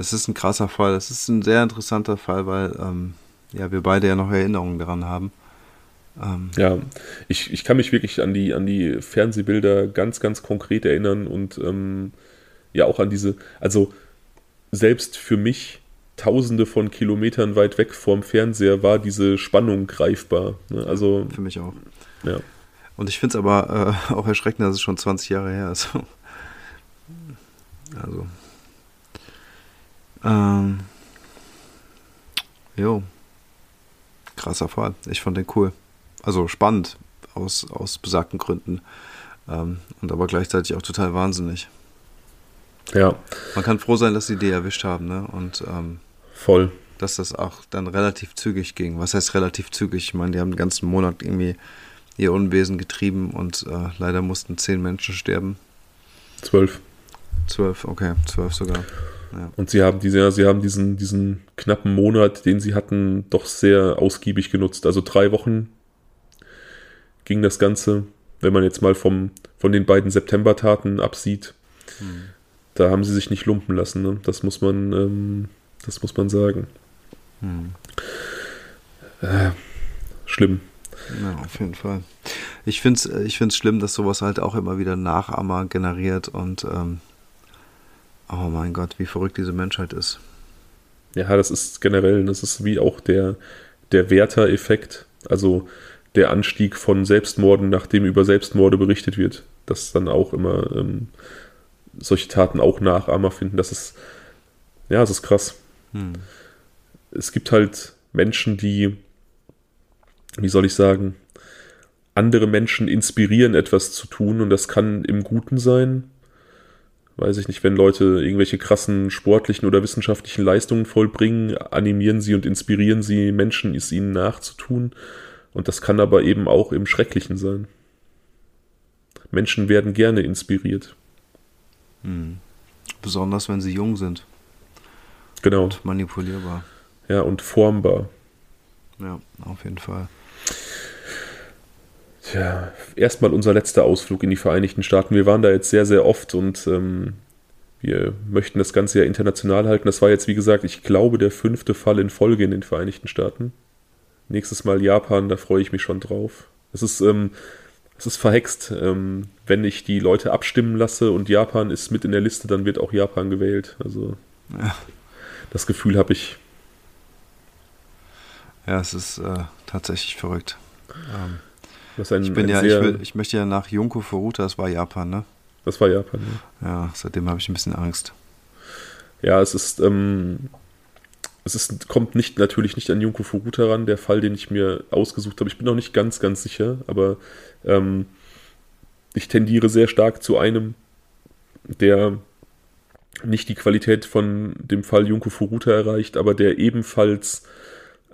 Es ist ein krasser Fall. Es ist ein sehr interessanter Fall, weil ähm, ja, wir beide ja noch Erinnerungen daran haben. Ähm, ja, ich, ich kann mich wirklich an die, an die Fernsehbilder ganz, ganz konkret erinnern und ähm, ja auch an diese, also selbst für mich tausende von Kilometern weit weg vom Fernseher war diese Spannung greifbar. Ne? Also, für mich auch. Ja. Und ich finde es aber äh, auch erschreckend, dass es schon 20 Jahre her ist. also. Ähm, jo. Krasser Fall. Ich fand den cool also spannend aus, aus besagten Gründen. Ähm, und aber gleichzeitig auch total wahnsinnig. Ja. Man kann froh sein, dass sie die erwischt haben, ne? Und ähm, voll. Dass das auch dann relativ zügig ging. Was heißt relativ zügig? Ich meine, die haben den ganzen Monat irgendwie ihr Unwesen getrieben und äh, leider mussten zehn Menschen sterben. Zwölf. Zwölf, okay, zwölf sogar. Ja. Und sie haben, diese, sie haben diesen, diesen knappen Monat, den sie hatten, doch sehr ausgiebig genutzt. Also drei Wochen ging das Ganze, wenn man jetzt mal vom, von den beiden September-Taten absieht. Mhm. Da haben sie sich nicht lumpen lassen. Ne? Das muss man, ähm, das muss man sagen. Mhm. Äh, schlimm. Ja, auf jeden Fall. Ich finde es ich find's schlimm, dass sowas halt auch immer wieder Nachahmer generiert und ähm, oh mein Gott, wie verrückt diese Menschheit ist. Ja, das ist generell, das ist wie auch der, der Werter-Effekt. Also der Anstieg von Selbstmorden, nachdem über Selbstmorde berichtet wird, dass dann auch immer ähm, solche Taten auch Nachahmer finden. Das ist, ja, das ist krass. Hm. Es gibt halt Menschen, die, wie soll ich sagen, andere Menschen inspirieren, etwas zu tun und das kann im Guten sein. Weiß ich nicht, wenn Leute irgendwelche krassen sportlichen oder wissenschaftlichen Leistungen vollbringen, animieren sie und inspirieren sie Menschen, es ihnen nachzutun. Und das kann aber eben auch im Schrecklichen sein. Menschen werden gerne inspiriert. Hm. Besonders wenn sie jung sind. Genau. Und manipulierbar. Ja, und formbar. Ja, auf jeden Fall. Tja, erstmal unser letzter Ausflug in die Vereinigten Staaten. Wir waren da jetzt sehr, sehr oft und ähm, wir möchten das Ganze ja international halten. Das war jetzt, wie gesagt, ich glaube, der fünfte Fall in Folge in den Vereinigten Staaten. Nächstes Mal Japan, da freue ich mich schon drauf. Es ist, ähm, es ist verhext. Ähm, wenn ich die Leute abstimmen lasse und Japan ist mit in der Liste, dann wird auch Japan gewählt. Also ja. das Gefühl habe ich. Ja, es ist äh, tatsächlich verrückt. Ähm, ein, ich bin ja, ich, will, ich, möchte ja nach Junko Furuta, das war Japan, ne? Das war Japan, ja. Ja, seitdem habe ich ein bisschen Angst. Ja, es ist, ähm, es ist, kommt nicht, natürlich nicht an Junko Furuta ran, der Fall, den ich mir ausgesucht habe. Ich bin noch nicht ganz, ganz sicher, aber ähm, ich tendiere sehr stark zu einem, der nicht die Qualität von dem Fall Junko Furuta erreicht, aber der ebenfalls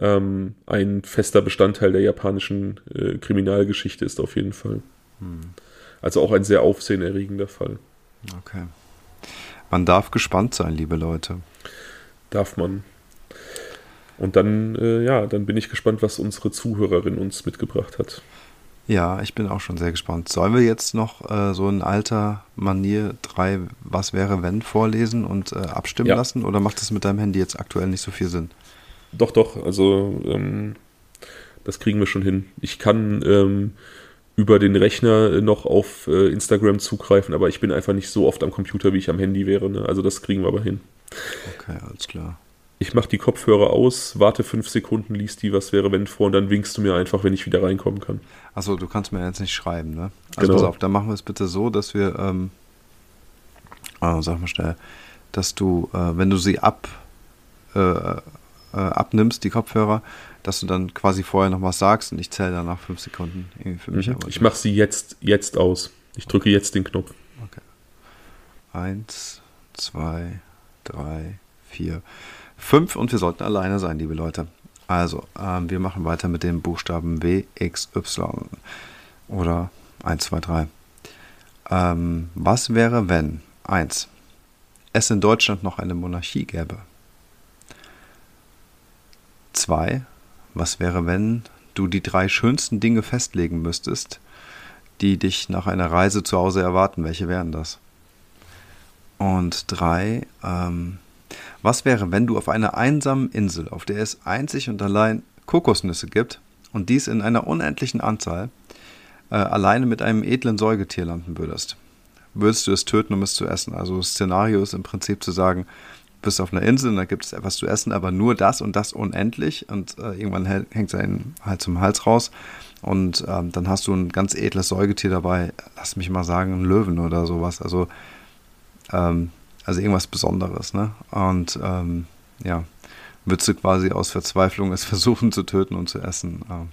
ähm, ein fester Bestandteil der japanischen äh, Kriminalgeschichte ist auf jeden Fall. Hm. Also auch ein sehr aufsehenerregender Fall. Okay. Man darf gespannt sein, liebe Leute. Darf man. Und dann, äh, ja, dann bin ich gespannt, was unsere Zuhörerin uns mitgebracht hat. Ja, ich bin auch schon sehr gespannt. Sollen wir jetzt noch äh, so in alter Manier drei Was wäre, wenn vorlesen und äh, abstimmen ja. lassen? Oder macht das mit deinem Handy jetzt aktuell nicht so viel Sinn? Doch, doch. Also, ähm, das kriegen wir schon hin. Ich kann ähm, über den Rechner noch auf äh, Instagram zugreifen, aber ich bin einfach nicht so oft am Computer, wie ich am Handy wäre. Ne? Also, das kriegen wir aber hin. Okay, alles klar. Ich mache die Kopfhörer aus, warte fünf Sekunden, liest die, was wäre, wenn vor, und dann winkst du mir einfach, wenn ich wieder reinkommen kann. Achso, du kannst mir jetzt nicht schreiben, ne? Also genau. pass auf, dann machen wir es bitte so, dass wir, ähm, oh, sag mal schnell, dass du, äh, wenn du sie ab, äh, äh, abnimmst, die Kopfhörer, dass du dann quasi vorher noch was sagst und ich zähle dann nach fünf Sekunden irgendwie für mich. Mhm. Ich mache sie jetzt, jetzt aus. Ich drücke jetzt den Knopf. Okay. Eins, zwei, drei, vier. Fünf und wir sollten alleine sein, liebe Leute. Also, ähm, wir machen weiter mit dem Buchstaben W, X, Y. Oder 1, 2, 3. Ähm, was wäre, wenn 1. Es in Deutschland noch eine Monarchie gäbe? 2. Was wäre, wenn du die drei schönsten Dinge festlegen müsstest, die dich nach einer Reise zu Hause erwarten? Welche wären das? Und 3. Ähm, was wäre, wenn du auf einer einsamen Insel, auf der es einzig und allein Kokosnüsse gibt, und dies in einer unendlichen Anzahl, äh, alleine mit einem edlen Säugetier landen würdest? Würdest du es töten, um es zu essen? Also das Szenario ist im Prinzip zu sagen, bist auf einer Insel und da gibt es etwas zu essen, aber nur das und das unendlich und äh, irgendwann hängt es halt zum Hals raus und ähm, dann hast du ein ganz edles Säugetier dabei, lass mich mal sagen, ein Löwen oder sowas. Also ähm, also irgendwas Besonderes, ne? Und ähm, ja, würdest du quasi aus Verzweiflung es versuchen zu töten und zu essen. Ähm,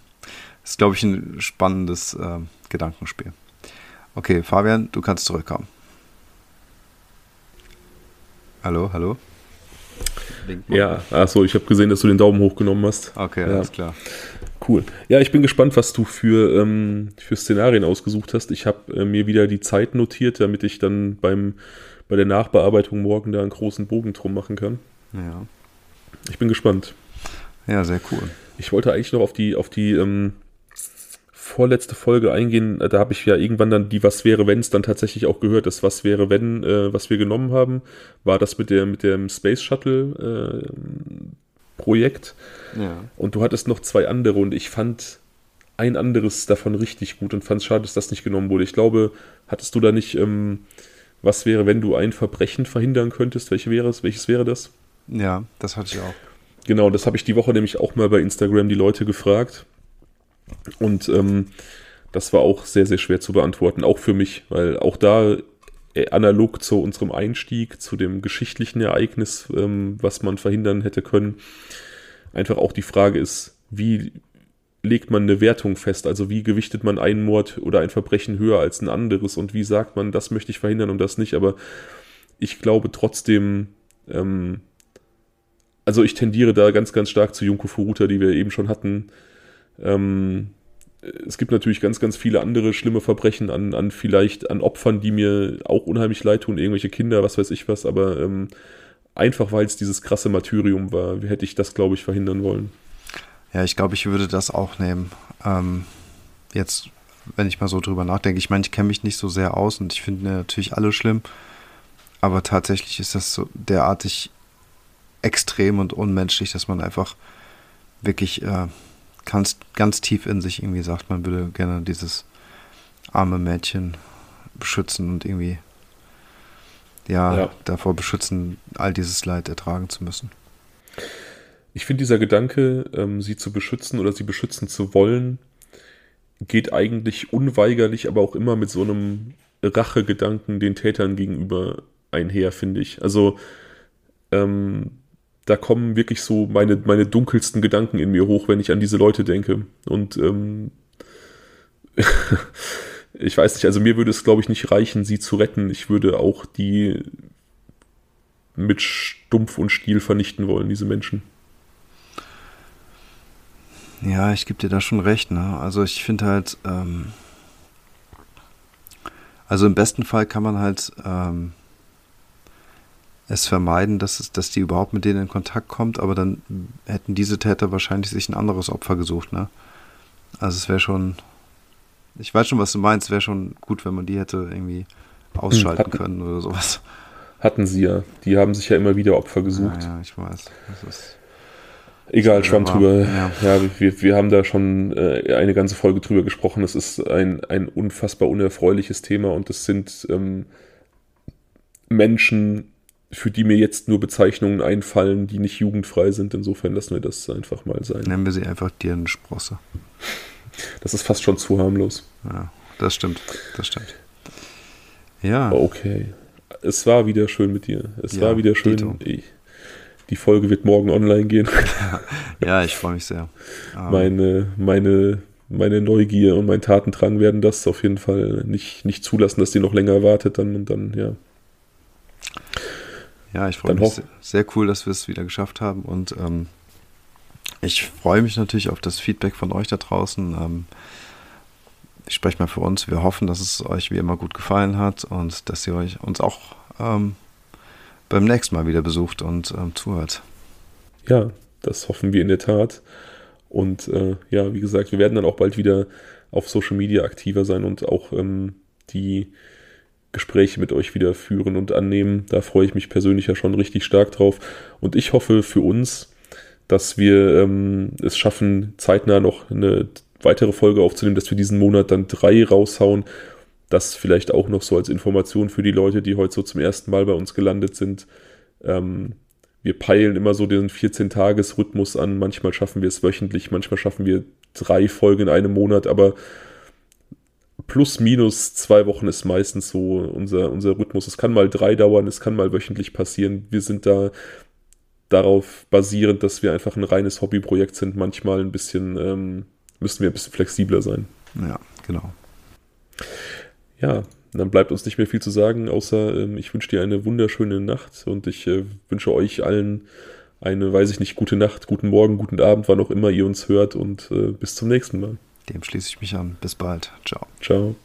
ist, glaube ich, ein spannendes äh, Gedankenspiel. Okay, Fabian, du kannst zurückkommen. Hallo, hallo? Ja, achso, ich habe gesehen, dass du den Daumen hochgenommen hast. Okay, ja. alles klar. Cool. Ja, ich bin gespannt, was du für, ähm, für Szenarien ausgesucht hast. Ich habe äh, mir wieder die Zeit notiert, damit ich dann beim bei der Nachbearbeitung morgen da einen großen Bogen drum machen kann. Ja. Ich bin gespannt. Ja, sehr cool. Ich wollte eigentlich noch auf die, auf die ähm, vorletzte Folge eingehen. Da habe ich ja irgendwann dann die Was wäre, wenn es dann tatsächlich auch gehört. Das Was wäre, wenn, äh, was wir genommen haben, war das mit, der, mit dem Space Shuttle äh, Projekt. Ja. Und du hattest noch zwei andere und ich fand ein anderes davon richtig gut und fand es schade, dass das nicht genommen wurde. Ich glaube, hattest du da nicht ähm, was wäre, wenn du ein Verbrechen verhindern könntest? Welche wäre es? Welches wäre das? Ja, das hatte ich auch. Genau, das habe ich die Woche nämlich auch mal bei Instagram die Leute gefragt. Und ähm, das war auch sehr, sehr schwer zu beantworten, auch für mich, weil auch da äh, analog zu unserem Einstieg, zu dem geschichtlichen Ereignis, ähm, was man verhindern hätte können, einfach auch die Frage ist, wie, legt man eine Wertung fest? Also wie gewichtet man einen Mord oder ein Verbrechen höher als ein anderes und wie sagt man, das möchte ich verhindern und das nicht? Aber ich glaube trotzdem, ähm, also ich tendiere da ganz, ganz stark zu Junko Furuta, die wir eben schon hatten. Ähm, es gibt natürlich ganz, ganz viele andere schlimme Verbrechen an, an vielleicht an Opfern, die mir auch unheimlich leid tun, irgendwelche Kinder, was weiß ich was, aber ähm, einfach weil es dieses krasse Martyrium war, hätte ich das, glaube ich, verhindern wollen. Ja, ich glaube, ich würde das auch nehmen. Ähm, jetzt, wenn ich mal so drüber nachdenke, ich meine, ich kenne mich nicht so sehr aus und ich finde natürlich alle schlimm, aber tatsächlich ist das so derartig extrem und unmenschlich, dass man einfach wirklich äh, ganz, ganz tief in sich irgendwie sagt, man würde gerne dieses arme Mädchen beschützen und irgendwie ja, ja. davor beschützen, all dieses Leid ertragen zu müssen ich finde dieser Gedanke, ähm, sie zu beschützen oder sie beschützen zu wollen, geht eigentlich unweigerlich, aber auch immer mit so einem Rachegedanken den Tätern gegenüber einher, finde ich. Also ähm, da kommen wirklich so meine, meine dunkelsten Gedanken in mir hoch, wenn ich an diese Leute denke. Und ähm, ich weiß nicht, also mir würde es, glaube ich, nicht reichen, sie zu retten. Ich würde auch die mit Stumpf und Stiel vernichten wollen, diese Menschen. Ja, ich gebe dir da schon recht. Ne? Also ich finde halt, ähm, also im besten Fall kann man halt ähm, es vermeiden, dass, es, dass die überhaupt mit denen in Kontakt kommt, aber dann hätten diese Täter wahrscheinlich sich ein anderes Opfer gesucht. Ne? Also es wäre schon, ich weiß schon, was du meinst, wäre schon gut, wenn man die hätte irgendwie ausschalten hatten, können oder sowas. Hatten sie ja. Die haben sich ja immer wieder Opfer gesucht. Ja, ja ich weiß. Das ist Egal, Schwamm drüber. Ja, ja wir, wir haben da schon äh, eine ganze Folge drüber gesprochen. Es ist ein, ein unfassbar unerfreuliches Thema und es sind ähm, Menschen, für die mir jetzt nur Bezeichnungen einfallen, die nicht jugendfrei sind. Insofern lassen wir das einfach mal sein. Nennen wir sie einfach Dirnensprosse. Das ist fast schon zu harmlos. Ja, das stimmt. Das stimmt. Ja. Okay. Es war wieder schön mit dir. Es ja, war wieder schön. Ich, die Folge wird morgen online gehen. ja, ich freue mich sehr. Um. Meine, meine, meine Neugier und mein Tatendrang werden das auf jeden Fall nicht, nicht zulassen, dass die noch länger wartet. Dann und dann, ja. Ja, ich freue mich sehr, sehr, cool, dass wir es wieder geschafft haben und ähm, ich freue mich natürlich auf das Feedback von euch da draußen. Ähm, ich spreche mal für uns. Wir hoffen, dass es euch wie immer gut gefallen hat und dass ihr euch uns auch ähm, beim nächsten Mal wieder besucht und ähm, zuhört. Ja, das hoffen wir in der Tat. Und äh, ja, wie gesagt, wir werden dann auch bald wieder auf Social Media aktiver sein und auch ähm, die Gespräche mit euch wieder führen und annehmen. Da freue ich mich persönlich ja schon richtig stark drauf. Und ich hoffe für uns, dass wir ähm, es schaffen, zeitnah noch eine weitere Folge aufzunehmen, dass wir diesen Monat dann drei raushauen. Das vielleicht auch noch so als Information für die Leute, die heute so zum ersten Mal bei uns gelandet sind. Ähm, wir peilen immer so den 14-Tages-Rhythmus an. Manchmal schaffen wir es wöchentlich, manchmal schaffen wir drei Folgen in einem Monat, aber plus minus zwei Wochen ist meistens so unser, unser Rhythmus. Es kann mal drei dauern, es kann mal wöchentlich passieren. Wir sind da darauf basierend, dass wir einfach ein reines Hobbyprojekt sind. Manchmal ein bisschen, ähm, müssen wir ein bisschen flexibler sein. Ja, genau. Ja, dann bleibt uns nicht mehr viel zu sagen, außer ähm, ich wünsche dir eine wunderschöne Nacht und ich äh, wünsche euch allen eine, weiß ich nicht, gute Nacht, guten Morgen, guten Abend, wann auch immer ihr uns hört und äh, bis zum nächsten Mal. Dem schließe ich mich an. Bis bald. Ciao. Ciao.